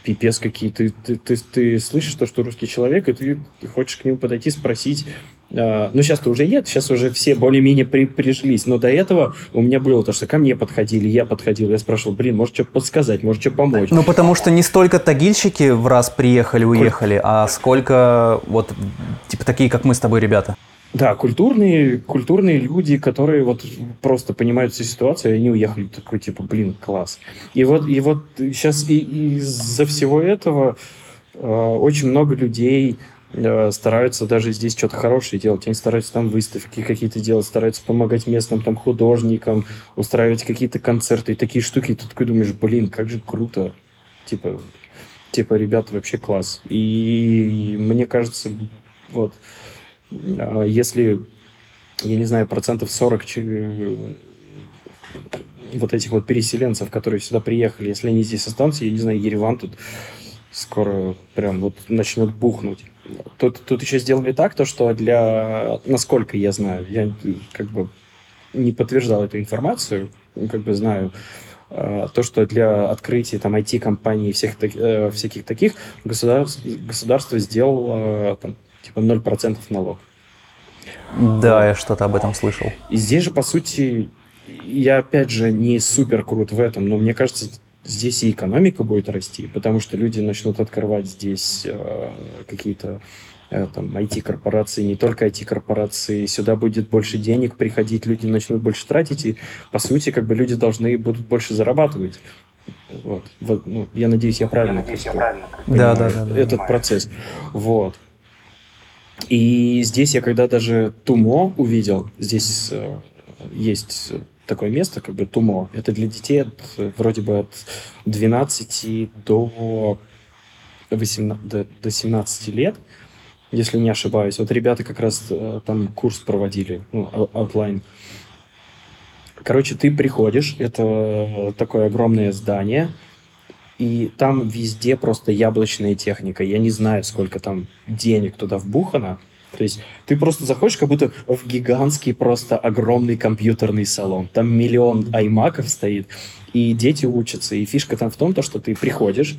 пипец какие. Ты, ты, ты, ты слышишь то, что русский человек, и ты, ты хочешь к нему подойти, спросить. Э, ну, сейчас-то уже нет, сейчас уже все более-менее при, прижились. Но до этого у меня было то, что ко мне подходили, я подходил, я спрашивал, блин, может, что подсказать, может, что помочь. Ну, потому что не столько тагильщики в раз приехали, уехали, а сколько вот, типа, такие, как мы с тобой, ребята. Да, культурные, культурные люди, которые вот просто понимают всю ситуацию, и они уехали такой, типа, блин, класс. И вот, и вот сейчас и, из-за всего этого э, очень много людей э, стараются даже здесь что-то хорошее делать. Они стараются там выставки какие-то делать, стараются помогать местным там художникам, устраивать какие-то концерты и такие штуки. И ты такой думаешь, блин, как же круто. Типа, типа, ребята, вообще класс. И мне кажется, вот, если, я не знаю, процентов 40 вот этих вот переселенцев, которые сюда приехали, если они здесь останутся, я не знаю, Ереван тут скоро прям вот начнет бухнуть. Тут, тут еще сделали так, то, что для, насколько я знаю, я как бы не подтверждал эту информацию, как бы знаю, а, то, что для открытия там IT-компаний и всех, э, всяких таких государство, государство сделало там, типа 0% налог. Да, я что-то об этом слышал. И здесь же, по сути, я опять же не супер крут в этом, но мне кажется, здесь и экономика будет расти, потому что люди начнут открывать здесь э, какие-то э, там IT-корпорации, не только IT-корпорации, сюда будет больше денег приходить, люди начнут больше тратить, и по сути как бы люди должны будут больше зарабатывать. Вот. вот ну, я надеюсь, я правильно, я надеюсь, я правильно да, да, да, этот да. процесс. Вот. И здесь я когда даже Тумо увидел, здесь э, есть такое место, как бы Тумо. Это для детей от, вроде бы от 12 до, 18, до, до 17 лет, если не ошибаюсь. Вот ребята как раз э, там курс проводили, ну, онлайн. Короче, ты приходишь, это такое огромное здание, и там везде просто яблочная техника. Я не знаю, сколько там денег туда вбухано. То есть ты просто заходишь, как будто в гигантский просто огромный компьютерный салон. Там миллион аймаков стоит, и дети учатся. И фишка там в том, то, что ты приходишь,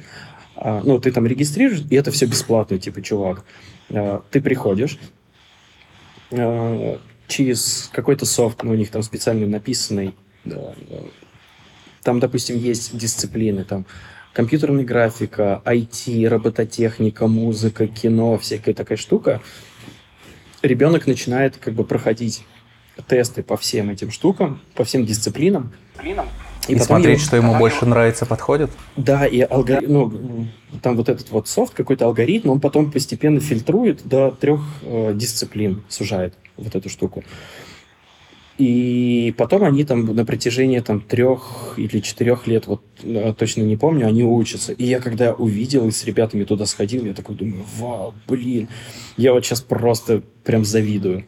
а, ну, ты там регистрируешь, и это все бесплатно, типа, чувак. А, ты приходишь, а, через какой-то софт, ну, у них там специально написанный, там, допустим, есть дисциплины, там, компьютерная графика, IT, робототехника, музыка, кино, всякая такая штука, ребенок начинает как бы проходить тесты по всем этим штукам, по всем дисциплинам. И, и смотреть, его... что ему больше нравится, подходит? Да, и алгоритм, ну, там вот этот вот софт, какой-то алгоритм, он потом постепенно фильтрует до трех э, дисциплин, сужает вот эту штуку. И потом они там на протяжении там трех или четырех лет, вот э, точно не помню, они учатся. И я когда увидел и с ребятами туда сходил, я такой думаю, вау, блин, я вот сейчас просто прям завидую.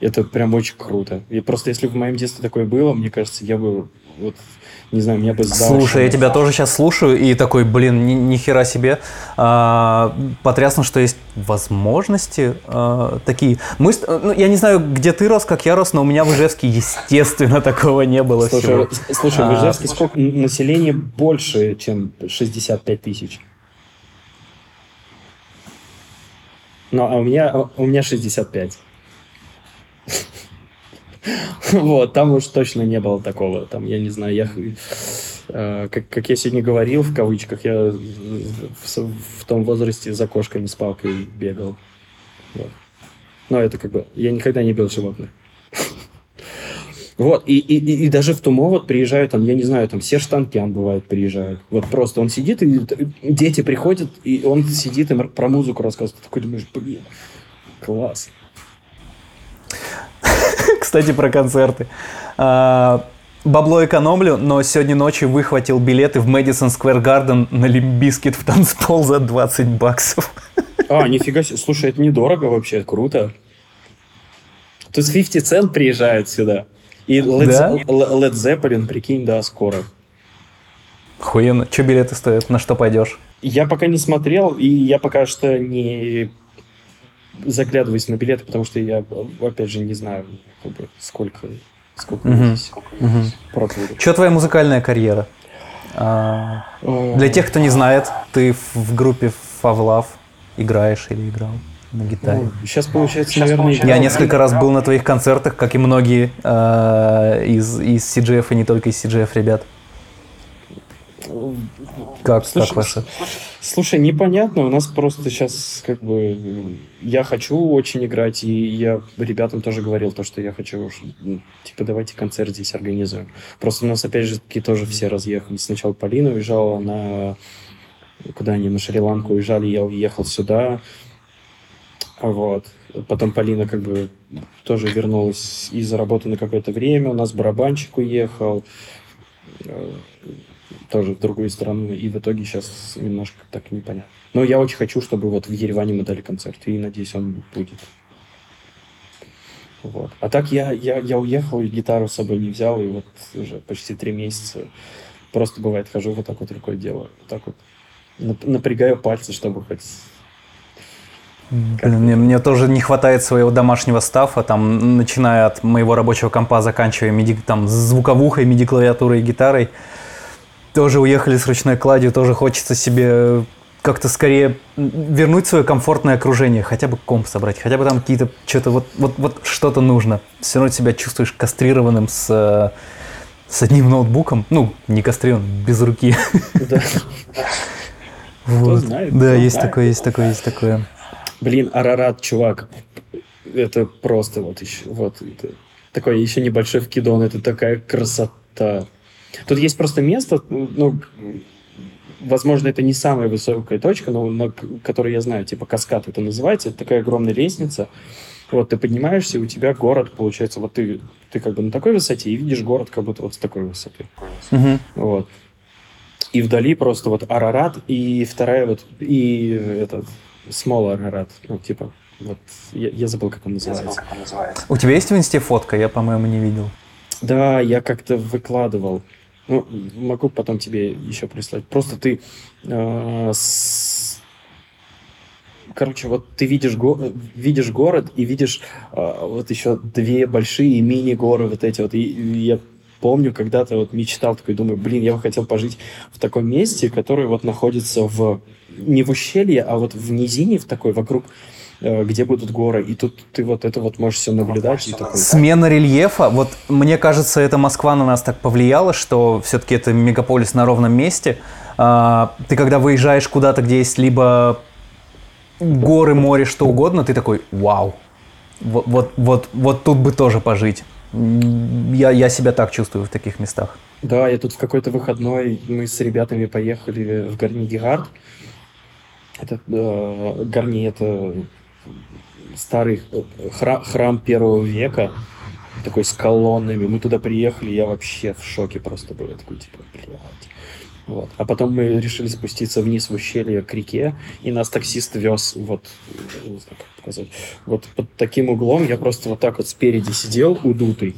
Это прям очень круто. И просто если в моем детстве такое было, мне кажется, я бы вот не знаю, меня бы сдал. Слушай, я тебя тоже сейчас слушаю и такой, блин, ни, ни хера себе. А, потрясно, что есть возможности а, такие. Мы, ну, я не знаю, где ты рос, как я рос, но у меня в Ижевске, естественно, такого не было слушай, всего. Слушай, в а, Ижевске а, сколько населения больше, чем 65 тысяч? Ну, а у меня, у меня 65. Вот, там уж точно не было такого. Там, я не знаю, я, э, как, как я сегодня говорил, в кавычках, я в, в том возрасте за кошками с палкой бегал. Вот. Но это как бы... Я никогда не бил животных. Вот, и, и, и даже в Тумо вот приезжают, там, я не знаю, там Серж Танкян бывает приезжает. Вот просто он сидит, и дети приходят, и он сидит и про музыку рассказывает. Ты такой думаешь, блин, класс. Кстати, про концерты. А, бабло экономлю, но сегодня ночью выхватил билеты в Мэдисон Сквер Гарден на Limp Bizkit в танцпол за 20 баксов. А, нифига себе. Слушай, это недорого вообще, круто. То есть 50 Cent приезжает сюда. И Led, да? Led Zeppelin, прикинь, да, скоро. Хуенно. Что билеты стоят? На что пойдешь? Я пока не смотрел, и я пока что не заглядываюсь на билеты, потому что я, опять же, не знаю, сколько, сколько, угу. здесь, угу. Что твоя музыкальная карьера? А, для тех, кто не знает, ты в группе Favlove играешь или играл на гитаре? Ну, сейчас получается, сейчас наверное, получается, Я несколько раз был на твоих концертах, как и многие э, из, из CGF и не только из CGF ребят. Как, слушай, как ваше? Слушай, непонятно. У нас просто сейчас как бы я хочу очень играть, и я ребятам тоже говорил то, что я хочу, ну, типа, давайте концерт здесь организуем. Просто у нас опять же таки тоже все разъехались. Сначала Полина уезжала на куда они на Шри-Ланку уезжали, я уехал сюда. Вот. Потом Полина как бы тоже вернулась из-за работы на какое-то время. У нас барабанщик уехал тоже в другую страну. И в итоге сейчас немножко так непонятно. Но я очень хочу, чтобы вот в Ереване мы дали концерт. И надеюсь, он будет. Вот. А так я, я, я уехал, и гитару с собой не взял, и вот уже почти три месяца просто бывает хожу вот так вот рукой делаю. Вот так вот напрягаю пальцы, чтобы хоть мне, мне тоже не хватает своего домашнего стафа, там, начиная от моего рабочего компа, заканчивая MIDI, там, звуковухой, MIDI-клавиатурой и гитарой. Тоже уехали с ручной кладью, тоже хочется себе как-то скорее вернуть свое комфортное окружение, хотя бы комп собрать, хотя бы там какие-то, что-то вот, вот, вот что-то нужно. Все равно себя чувствуешь кастрированным с, с одним ноутбуком, ну, не кастрированным, без руки. Да. Вот. знает. Да, есть знает. такое, есть такое, есть такое. Блин, Арарат, чувак, это просто вот еще, вот, это, такой еще небольшой вкидон, это такая красота. Тут есть просто место, ну, возможно, это не самая высокая точка, но на которой я знаю, типа каскад это называется, это такая огромная лестница. Вот ты поднимаешься, и у тебя город, получается, вот ты, ты как бы на такой высоте и видишь город как будто вот с такой высоты. Угу. Вот. И вдали просто вот Арарат, и вторая вот, и этот, Small Арарат, ну, типа, вот, я, я забыл, как он называется. Забыл, как он называется. У тебя есть в инсте фотка? Я, по-моему, не видел. Да, я как-то выкладывал. Ну, могу потом тебе еще прислать. Просто ты э, с... Короче, вот ты видишь, го... видишь город и видишь э, вот еще две большие мини-горы вот эти вот. И, и я помню, когда-то вот мечтал, такой думаю, блин, я бы хотел пожить в таком месте, которое вот находится в не в ущелье, а вот в низине, в такой вокруг где будут горы, и тут ты вот это вот можешь все наблюдать. И такой, Смена рельефа, вот мне кажется, это Москва на нас так повлияла, что все-таки это мегаполис на ровном месте. А, ты когда выезжаешь куда-то, где есть либо горы, море, что угодно, ты такой, вау, вот, вот, вот, вот тут бы тоже пожить. Я, я себя так чувствую в таких местах. Да, я тут в какой-то выходной, мы с ребятами поехали в Гарнигигард. Это э, Гарни, это старый храм, храм первого века, такой с колоннами. Мы туда приехали, я вообще в шоке просто был. Я такой, типа, блядь. Вот. А потом мы решили спуститься вниз в ущелье к реке, и нас таксист вез вот, как показать, вот под таким углом я просто вот так вот спереди сидел, удутый,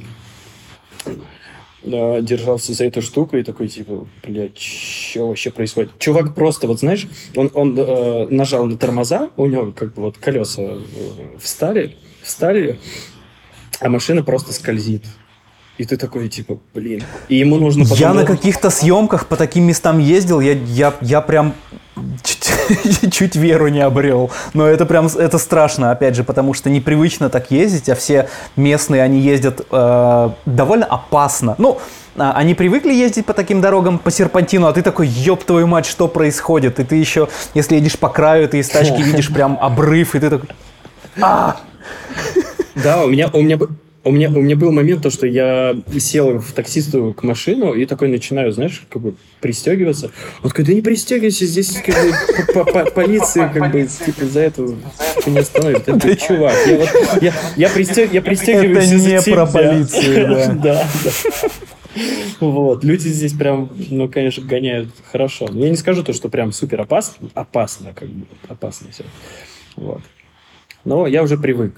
держался за эту штуку и такой, типа, блядь, что вообще происходит? Чувак просто, вот знаешь, он, он э, нажал на тормоза, у него как бы вот колеса э, встали, встали, а машина просто скользит. И ты такой, типа, блин. И ему нужно потом... Я на каких-то съемках по таким местам ездил, я, я, я прям чуть, веру не обрел. Но это прям, это страшно, опять же, потому что непривычно так ездить, а все местные, они ездят э, довольно опасно. Ну, а, они привыкли ездить по таким дорогам, по серпантину, а ты такой, ёб твою мать, что происходит? И ты еще, если едешь по краю, ты из тачки видишь прям обрыв, и ты такой... А! Да, у меня, у меня, у меня, у меня был момент, то, что я сел в таксисту к машину и такой начинаю, знаешь, как бы пристегиваться. Он такой, да не пристегивайся, здесь как бы полиция как бы типа за это не остановит. Это чувак, я вот я, я, пристег, я пристегиваюсь Это не про полицию, да. Вот, люди здесь прям, ну, конечно, гоняют хорошо. Я не скажу то, что прям супер опасно, опасно, как бы, опасно все. Вот. Но я уже привык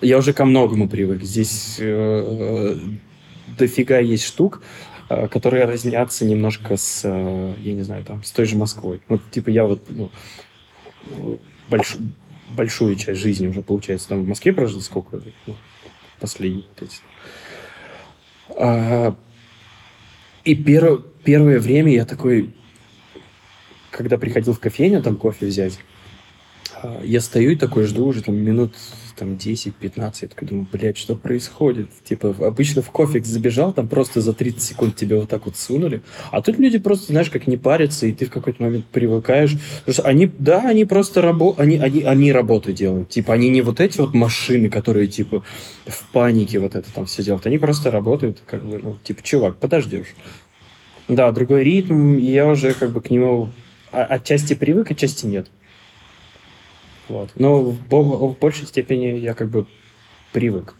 я уже ко многому привык. Здесь э, дофига есть штук, э, которые разнятся немножко с, э, я не знаю, там, с той же Москвой. Вот, типа, я вот ну, больш, большую часть жизни уже, получается, там в Москве прожил сколько? Ну, эти. А, И перв, первое время я такой, когда приходил в кофейню там кофе взять, а, я стою и такой жду уже там минут там 10-15, я такой думаю, блядь, что происходит? Типа, обычно в кофе забежал, там просто за 30 секунд тебе вот так вот сунули, а тут люди просто, знаешь, как не парятся, и ты в какой-то момент привыкаешь. Потому что они, да, они просто работают, они, они, они работу делают. Типа, они не вот эти вот машины, которые, типа, в панике вот это там все делают. Они просто работают, как бы, ну, типа, чувак, подождешь. Да, другой ритм, и я уже как бы к нему отчасти привык, отчасти нет. Вот. Но в, в большей степени я как бы привык.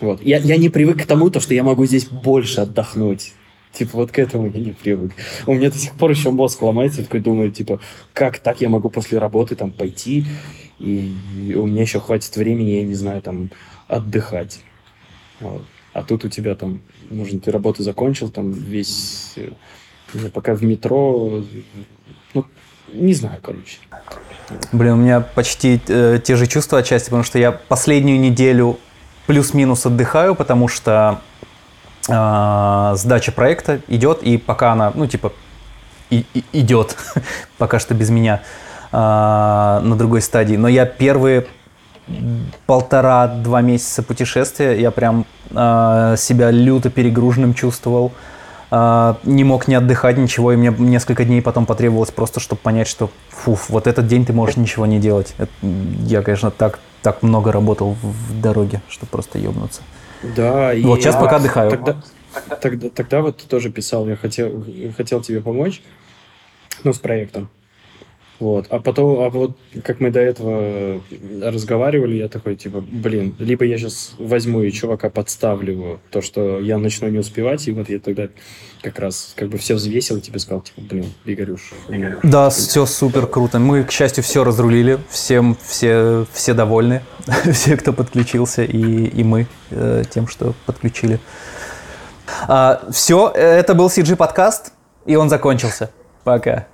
Вот. Я, я не привык к тому, то, что я могу здесь больше отдохнуть. Типа, вот к этому я не привык. У меня до сих пор еще мозг ломается, такой думаю, типа, как так я могу после работы там пойти, и, у меня еще хватит времени, я не знаю, там, отдыхать. Вот. А тут у тебя там, нужно, ты работу закончил, там весь, э, пока в метро, ну, не знаю, короче. Блин, у меня почти э, те же чувства отчасти, потому что я последнюю неделю плюс-минус отдыхаю, потому что э, сдача проекта идет, и пока она, ну, типа, и, и, идет, пока что без меня э, на другой стадии. Но я первые полтора-два месяца путешествия, я прям э, себя люто перегруженным чувствовал. А, не мог не отдыхать, ничего, и мне несколько дней потом потребовалось просто, чтобы понять, что фуф, вот этот день ты можешь ничего не делать. Это, я, конечно, так, так много работал в дороге, что просто ебнуться. Да, и вот сейчас пока отдыхаю. Тогда, тогда, тогда вот ты тоже писал, я хотел, хотел тебе помочь, ну, с проектом. Вот. А потом, а вот как мы до этого разговаривали, я такой, типа, блин, либо я сейчас возьму и чувака подставлю то, что я начну не успевать, и вот я тогда как раз как бы все взвесил и тебе сказал, типа, блин, Игорюш. Да, все супер круто. Мы, к счастью, все разрулили, всем все, все довольны, все, кто подключился, и, и мы э, тем, что подключили. А, все, это был CG подкаст, и он закончился. Пока.